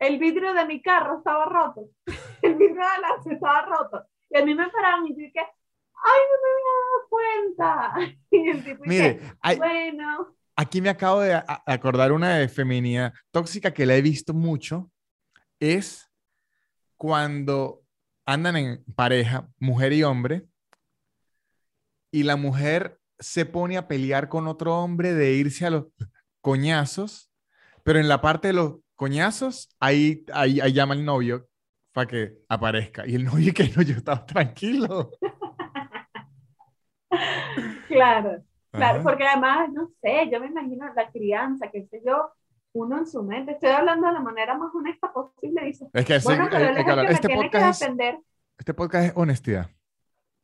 el vidrio de mi carro estaba roto, *laughs* el vidrio de la estaba roto. Y a mí me pararon y dije, ay, no me había dado cuenta. *laughs* Y el tipo Mire, bueno. Aquí me acabo de acordar una de feminidad tóxica que la he visto mucho. Es cuando andan en pareja, mujer y hombre, y la mujer se pone a pelear con otro hombre de irse a los coñazos, pero en la parte de los coñazos, ahí, ahí, llama el novio para que aparezca. Y el novio *laughs* que no, yo estaba tranquilo. claro, claro, porque además, no sé, yo me imagino la crianza, que sé yo, uno en su mente, estoy hablando de la manera más honesta posible, dice, es que, bueno, pero este, podcast este podcast es honestidad.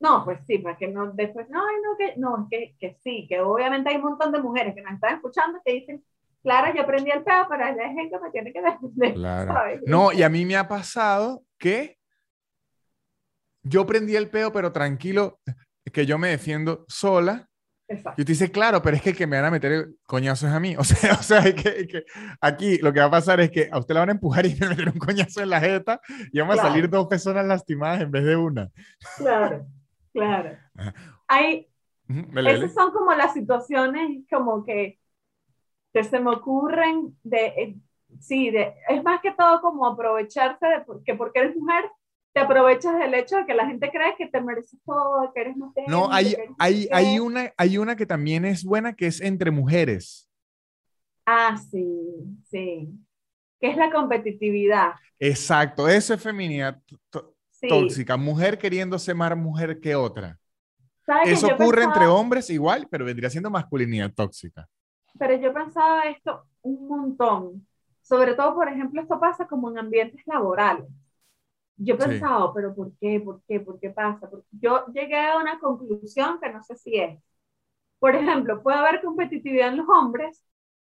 No, pues sí, para que no, después, no, no, que, no, que, que sí, que obviamente hay un montón de mujeres que nos están escuchando que dicen, claro, yo aprendí el pedo, pero hay gente que me tiene que defender. Claro. No, y a mí me ha pasado que yo prendí el pedo, pero tranquilo, que yo me defiendo sola, Exacto. Y usted dice, claro, pero es que el que me van a meter el coñazo es a mí. *laughs* O sea, o sea que, que aquí lo que va a pasar es que a usted la van a empujar y me a meter un coñazo en la jeta y vamos a Claro. salir dos personas lastimadas en vez de una. Claro, claro. Hay, esas son como las situaciones como que, que se me ocurren de, eh, sí, de, es más que todo como aprovecharse de que porque eres mujer, te aprovechas del hecho de que la gente cree que te mereces todo, que eres más No, hay, hay, hay, una, hay una que también es buena que es entre mujeres. Ah, sí, sí. Que es la competitividad. Exacto, eso es feminidad Sí. tóxica. Mujer queriendo ser más mujer que otra. ¿Sabes que Eso ocurre entre pensaba- hombres igual, pero vendría siendo masculinidad tóxica. Pero yo pensaba esto un montón. Sobre todo, por ejemplo, esto pasa como en ambientes laborales. Yo Sí. pensaba, pero ¿por qué? ¿Por qué? ¿Por qué pasa? Porque yo llegué a una conclusión que no sé si es. Por ejemplo, puede haber competitividad en los hombres,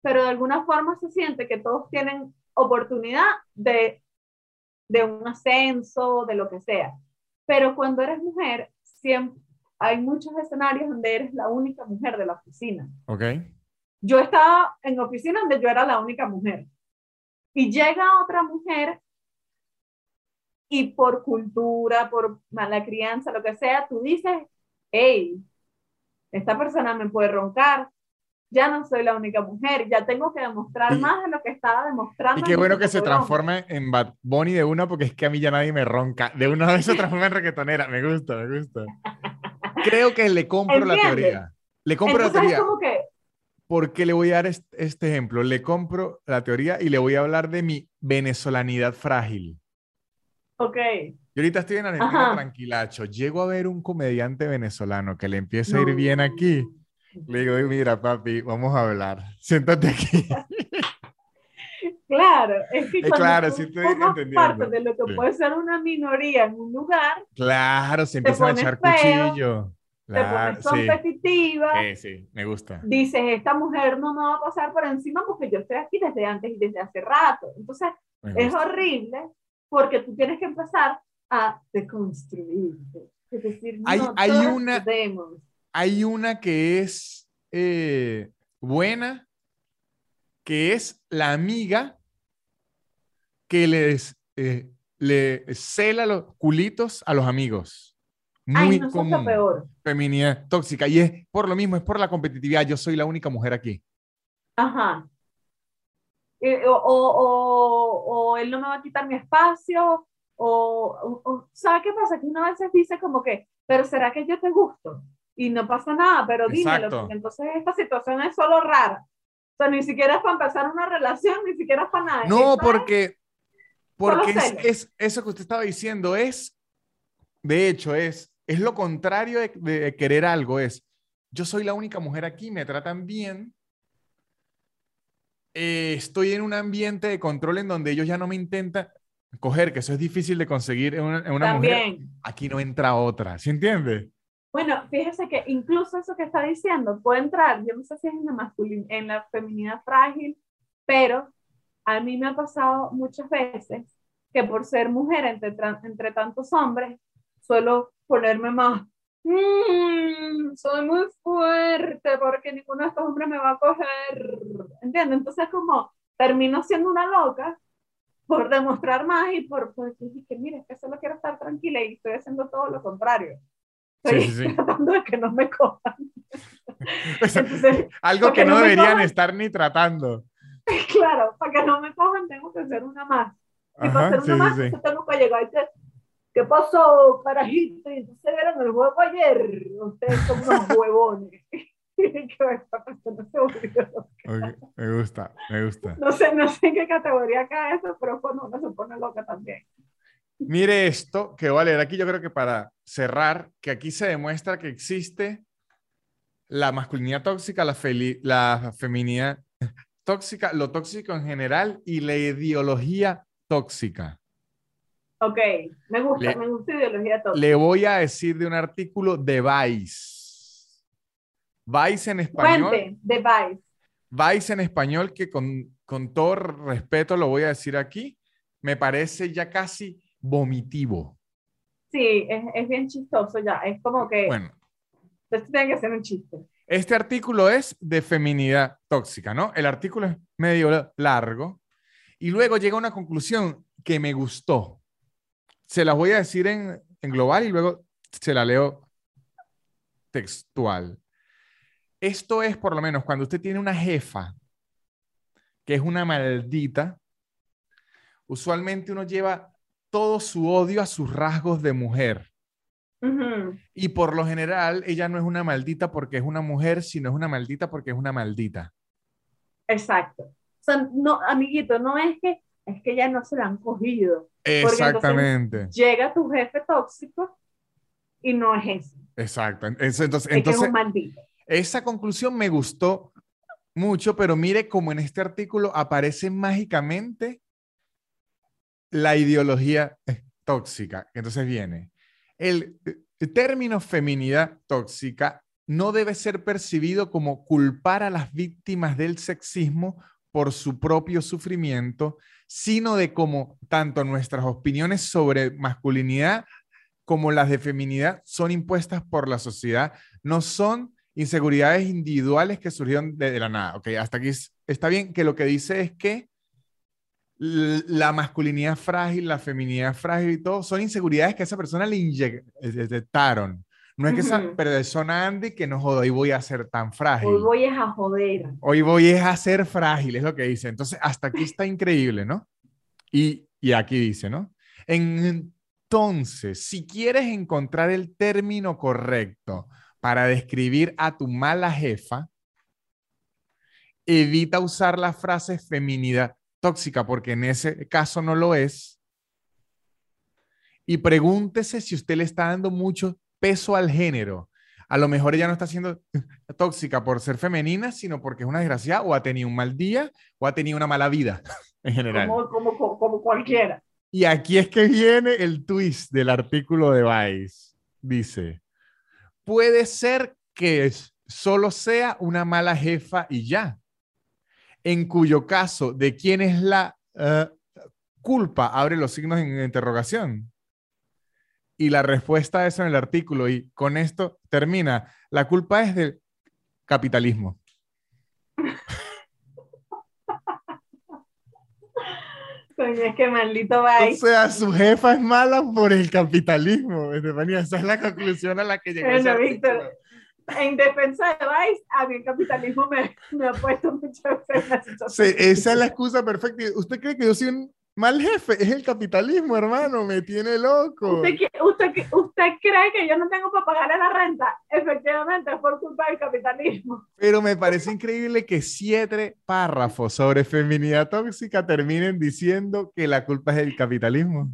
pero de alguna forma se siente que todos tienen oportunidad de, de un ascenso, de lo que sea. Pero cuando eres mujer, siempre hay muchos escenarios donde eres la única mujer de la oficina. ¿Ok? Yo estaba en oficina donde yo era la única mujer. Y llega otra mujer y por cultura, por mala crianza, lo que sea, tú dices, hey, esta persona me puede roncar, ya no soy la única mujer, ya tengo que demostrar Y- más de lo que estaba demostrando. Y qué en bueno que se transforme en Bad Bunny de una, porque es que a mí ya nadie me ronca. De una vez se transforma en reggaetonera. Me gusta, me gusta. Creo que le compro la ¿Entiendes? teoría. Le compro la Entonces es teoría. como que, porque le voy a dar este, este ejemplo. Le compro la teoría y le voy a hablar de mi venezolanidad frágil. ok, Yo ahorita estoy en Argentina Ajá. tranquilacho. Llego a ver un comediante venezolano que le empieza a ir No. bien aquí. Le digo, mira, papi, vamos a hablar. Siéntate aquí. *laughs* claro, es que Eh, cuando claro, tú sí parte de lo que Sí. puede ser una minoría en un lugar, Claro, se empiezan a pones echar feo, cuchillo. te Claro, pones sí. competitiva, Sí, sí, me gusta. dices, esta mujer no me va a pasar por encima porque yo estoy aquí desde antes y desde hace rato. Entonces, es horrible porque tú tienes que empezar a deconstruirte. Es decir, Hay- no hay todas una- podemos. Hay una que es eh, buena, que es la amiga que les eh, le cela los culitos a los amigos. Muy Ay, no, común. peor. Feminidad tóxica. Y es por lo mismo, es por la competitividad. Yo soy la única mujer aquí. Ajá. Eh, o, o, o- o él no me va a quitar mi espacio, o- ¿sabe qué pasa? Que uno a veces dice como que, pero ¿será que yo te gusto? Y no pasa nada, pero dímelo, Exacto. entonces esta situación es solo rara. O sea, ni siquiera es para empezar una relación, ni siquiera es para nada. No, Esto es- porque, porque es, es- eso que usted estaba diciendo es, de hecho, es, es lo contrario de, de querer algo. Es, yo soy la única mujer aquí, me tratan bien. eh, estoy en un ambiente de control en donde ellos ya no me intentan coger, que eso es difícil de conseguir en una, en una mujer. Aquí no entra otra, ¿sí entiende? Bueno, fíjese que incluso eso que está diciendo puede entrar, yo no sé si es en la, masculin en la feminidad frágil, pero a mí me ha pasado muchas veces que por ser mujer entre, entre tantos hombres, suelo ponerme más, "Mm, soy muy fuerte porque ninguno de estos hombres me va a coger, ¿entiendes? Entonces como termino siendo una loca por demostrar más y por, por decir que mira, es que solo quiero estar tranquila y estoy haciendo todo lo contrario. Estoy sí, sí. tratando de que no me cojan. *laughs* Entonces, algo que no no deberían cojan. estar ni tratando. *laughs* claro, para que no me cojan tengo que ser una más. Y para Ajá, sí, una más, entonces tengo que llegar y decir, ¿qué pasó, carajito? Y entonces vieron el juego ayer. Ustedes son unos *laughs* huevones. que esta persona se volvió loca. Ok, me gusta, me gusta. No sé, no sé en qué categoría cae eso, pero cuando uno se pone loca también. Mire esto, que voy a leer aquí, yo creo que para cerrar, que aquí se demuestra que existe la masculinidad tóxica, la, la feminidad tóxica, lo tóxico en general y la ideología tóxica. Ok, me gusta, Le- me gusta ideología tóxica. Le voy a decir de un artículo de Vice. Vice en español. Cuente, de Vice. Vice en español, que con, con todo respeto lo voy a decir aquí, me parece ya casi vomitivo. Sí, es, es bien chistoso ya. Es como que Bueno, esto tiene que ser un chiste. Este artículo es de feminidad tóxica, ¿no? El artículo es medio largo y luego llega a una conclusión que me gustó. Se las voy a decir en, en global y luego se la leo textual. Esto es por lo menos cuando usted tiene una jefa que es una maldita, usualmente uno lleva todo su odio a sus rasgos de mujer. Y por lo general, ella no es una maldita porque es una mujer, sino es una maldita porque es una maldita. Exacto. no, amiguito, no es que es que ya no se la han cogido. Exactamente. Llega tu jefe tóxico y no es eso. Exacto. Entonces, entonces, esa conclusión me gustó mucho, pero mire cómo en este artículo aparece mágicamente la ideología tóxica. Entonces viene, el, término feminidad tóxica no debe ser percibido como culpar a las víctimas del sexismo por su propio sufrimiento, sino de cómo tanto nuestras opiniones sobre masculinidad como las de feminidad son impuestas por la sociedad, no son inseguridades individuales que surgieron de, la nada. Ok, hasta aquí está bien que lo que dice es que la masculinidad frágil, la feminidad frágil y todo, son inseguridades que esa persona le inyectaron. No es que esa persona ande que no joda, hoy voy a ser tan frágil. Hoy voy a joder. Hoy voy a ser frágil, es lo que dice. Entonces, hasta aquí está increíble, ¿no? Y, y aquí dice, ¿no? En, entonces, si quieres encontrar el término correcto para describir a tu mala jefa, evita usar la frase feminidad tóxica, porque en ese caso no lo es. Y pregúntese si usted le está dando mucho peso al género. A lo mejor ella no está siendo *laughs* tóxica por ser femenina, sino porque es una desgraciada o ha tenido un mal día o ha tenido una mala vida *laughs* en general. Como, como, como cualquiera. Y aquí es que viene el twist del artículo de Vice. Dice, puede ser que solo sea una mala jefa y ya. En cuyo caso, ¿de quién es la eh, culpa? Abre los signos de interrogación. Y la respuesta a eso en el artículo, y con esto termina, la culpa es del capitalismo. es que maldito Vice. O sea, su jefa es mala por el capitalismo, Estefanía. Esa es la conclusión a la que llegó. Bueno, Víctor, en defensa de Vice, a mí el capitalismo me, me ha puesto muchas veces esa es la excusa perfecta. ¿Usted cree que yo soy un Mal jefe, es el capitalismo, hermano, me tiene loco. ¿Usted, usted, usted cree que yo no tengo para pagarle la renta? Efectivamente, es por culpa del capitalismo. Pero me parece increíble que siete párrafos sobre feminidad tóxica terminen diciendo que la culpa es del capitalismo.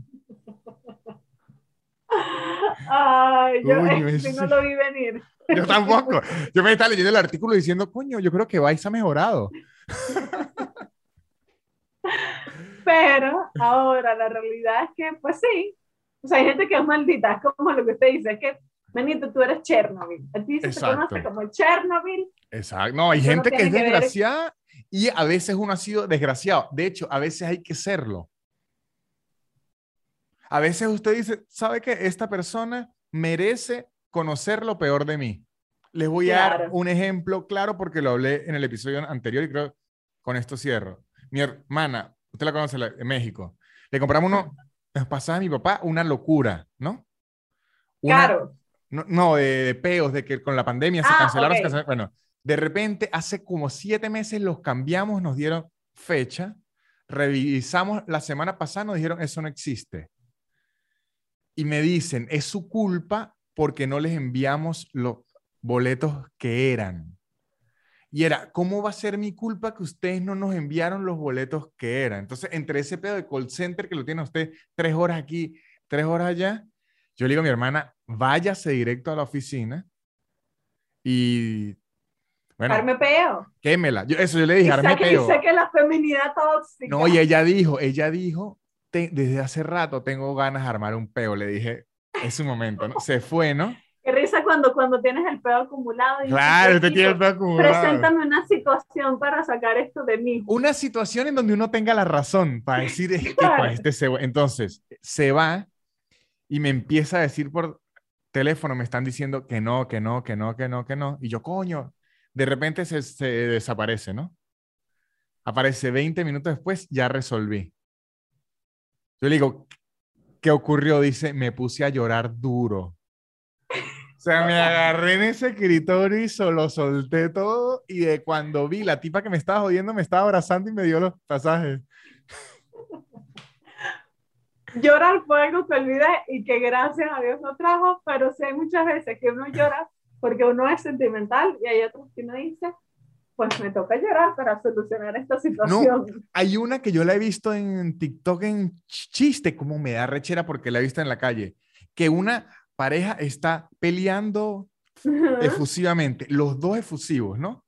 Ay, yo no lo vi venir. Yo tampoco. Yo me estaba leyendo el artículo diciendo, coño, yo creo que Vice ha mejorado. Pero ahora la realidad es que, pues sí, o sea, hay gente que es maldita, es como lo que usted dice, es que, Benito, tú eres Chernobyl. A ti se conoce como Chernobyl. Exacto. No, hay gente que es desgraciada y a veces uno ha sido desgraciado. De hecho, a veces hay que serlo. A veces usted dice, ¿sabe que esta persona merece conocer lo peor de mí? Les voy a dar un ejemplo claro porque lo hablé en el episodio anterior y creo con esto cierro. Mi hermana usted la conoce, la, en México. Le compramos uno, pasaba a mi papá una locura, ¿no? claro. No, de, peos, de que con la pandemia se ah, cancelaron, Bueno, de repente, hace como siete meses los cambiamos, nos dieron fecha, revisamos la semana pasada, nos dijeron, eso no existe. Y me dicen, es su culpa porque no les enviamos los boletos que eran. Y era, ¿cómo va a ser mi culpa que ustedes no nos enviaron los boletos que eran? Entonces, entre ese pedo de call center que lo tiene usted tres horas aquí, tres horas allá, yo le digo a mi hermana, váyase directo a la oficina y bueno, arme peo. Quémela. Yo, eso yo le dije, arme peo. Sé que la feminidad tóxica. No, y ella dijo, ella dijo, desde hace rato tengo ganas de armar un peo. Le dije, es un momento, ¿no? Se fue, ¿no? Qué risa cuando, cuando tienes el pedo acumulado. Y claro, usted tiene el pedo acumulado. Preséntame una situación para sacar esto de mí. Una situación en donde uno tenga la razón para decir, es que pues, este *laughs* se Entonces, se va y me empieza a decir por teléfono, me están diciendo que no, que no, que no, que no, que no. Y yo, coño, De repente se, se desaparece, ¿no? Aparece 20 minutos después, ya resolví. Yo le digo, ¿qué ocurrió? Dice, me puse a llorar duro. O sea, me agarré en ese escritorio y solo solté todo. Y de cuando vi la tipa que me estaba jodiendo, me estaba abrazando y me dio los pasajes. Llorar fue algo que olvidé y que gracias a Dios no trajo, pero hay muchas veces que uno llora porque uno es sentimental y hay otros que uno dice, pues me toca llorar para solucionar esta situación. No, hay una que yo la he visto en TikTok en chiste, como me da rechera porque la he visto en la calle, que una pareja está peleando efusivamente, los dos efusivos, ¿no?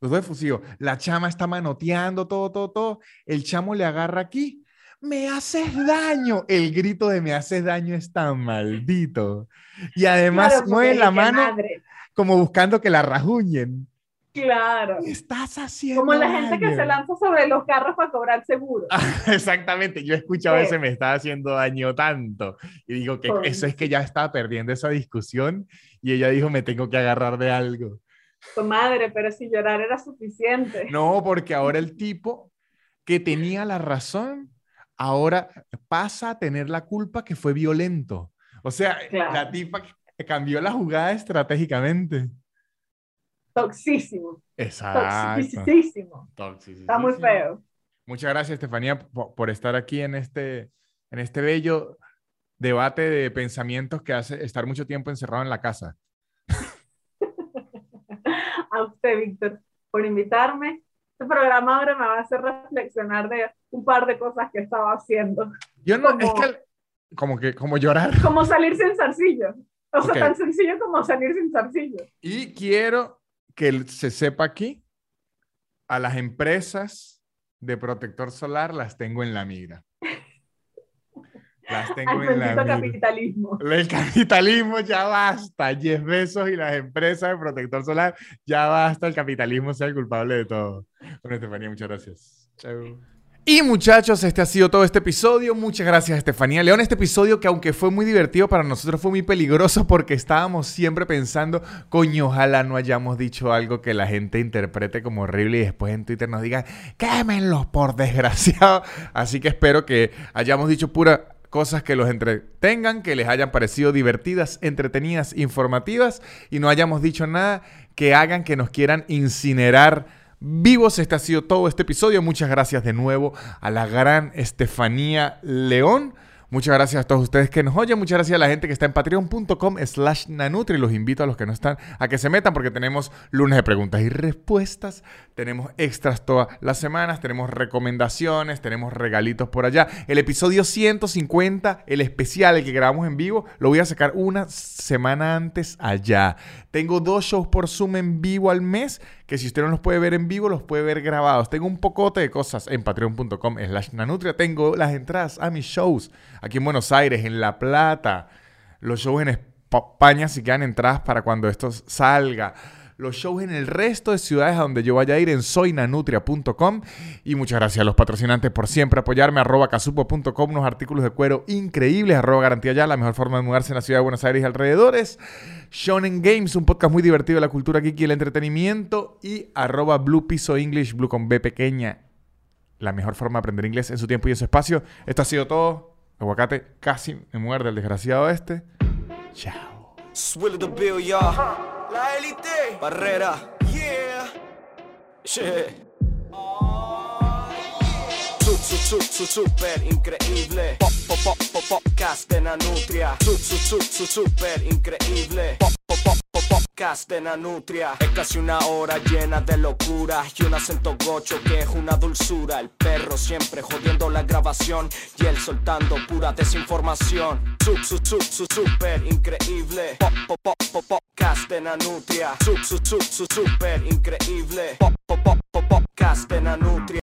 Los dos efusivos. La chama está manoteando todo, todo, todo. El chamo le agarra aquí. Me haces daño. El grito de me haces daño es tan maldito. Y además mueve la mano como buscando que la rajuñen. Claro. ¿Qué estás haciendo? Como la gente que se lanza sobre los carros para cobrar seguro. *laughs* Exactamente. Yo he escuchado sí. ese me está haciendo daño tanto. Y digo que Por eso es que ya estaba perdiendo esa discusión. Y ella dijo, me tengo que agarrar de algo. Tu madre, pero si llorar era suficiente. No, porque ahora el tipo que tenía la razón, ahora pasa a tener la culpa que fue violento. O sea, claro. la tipa cambió la jugada estratégicamente. Toxísimo. Exacto. Toxicísimo. Toxicísimo. Está muy feo. Muchas gracias, Estefanía, por, por, estar aquí en este, en este bello debate de pensamientos que hace estar mucho tiempo encerrado en la casa. *laughs* A usted, Víctor, por invitarme. Este programa ahora me va a hacer reflexionar de un par de cosas que estaba haciendo. Yo no, como, es que, como que, como llorar. Como salir sin zarcillo. O okay. sea, tan sencillo como salir sin zarcillo. Y quiero que se sepa aquí, a las empresas de protector solar las tengo en la mira. Las tengo Al en la mira. capitalismo. El capitalismo ya basta. 10 besos y las empresas de protector solar ya basta. El capitalismo sea el culpable de todo. Bueno, Estefanía, muchas gracias. Chao. Y muchachos, este ha sido todo este episodio. Muchas gracias, Estefanía León. Este episodio que aunque fue muy divertido para nosotros fue muy peligroso *laughs* porque estábamos siempre pensando, coño, ojalá no hayamos dicho algo que la gente interprete como horrible y después en Twitter nos digan, quémenlos por desgraciado. *laughs* Así que espero que hayamos dicho pura cosas que los entretengan, que les hayan parecido divertidas, entretenidas, informativas y no hayamos dicho nada que hagan que nos quieran incinerar vivos. Este ha sido todo este episodio. Muchas gracias de nuevo a la gran Estefanía León. Muchas gracias a todos ustedes que nos oyen. Muchas gracias a la gente que está en patreon.com slash nanutri. Los invito a los que no están a que se metan porque tenemos lunes de preguntas y respuestas. Tenemos extras todas las semanas. Tenemos recomendaciones. Tenemos regalitos por allá. El episodio 150, el especial, el que grabamos en vivo, lo voy a sacar una semana antes allá. Tengo dos shows por Zoom en vivo al mes que si usted no los puede ver en vivo, los puede ver grabados. Tengo un pocote de cosas en patreon.com slash nanutria. Tengo las entradas a mis shows aquí en Buenos Aires, en La Plata. Los shows en España si quedan entradas para cuando esto salga los shows en el resto de ciudades a donde yo vaya a ir en soynanutria.com. Y muchas gracias a los patrocinantes por siempre apoyarme. Arroba casupo.com, unos artículos de cuero increíbles. Arroba garantía ya, la mejor forma de mudarse en la ciudad de Buenos Aires y alrededores. Shonen Games, un podcast muy divertido de la cultura geek y el entretenimiento. Y arroba Blue Piso English, Blue con B pequeña. La mejor forma de aprender inglés en su tiempo y en su espacio. Esto ha sido todo. Aguacate casi me muerde el desgraciado este. Chao. La élite. Barrera. Yeah. Yeah. Su, su, su, su, super increíble. Pop, pop, pop, pop, podcast de Nanutria. Su, su, su, su, super increíble. Podcast de Nanutria. Es casi una hora llena de locura y un acento gocho que es una dulzura. El perro siempre jodiendo la grabación y él soltando pura desinformación. Su, su, su, su, super increíble. Pop, pop, pop, pop, podcast de Nanutria. Su, su, su, su, super increíble. Pop, pop, pop, pop, podcast de Nanutria.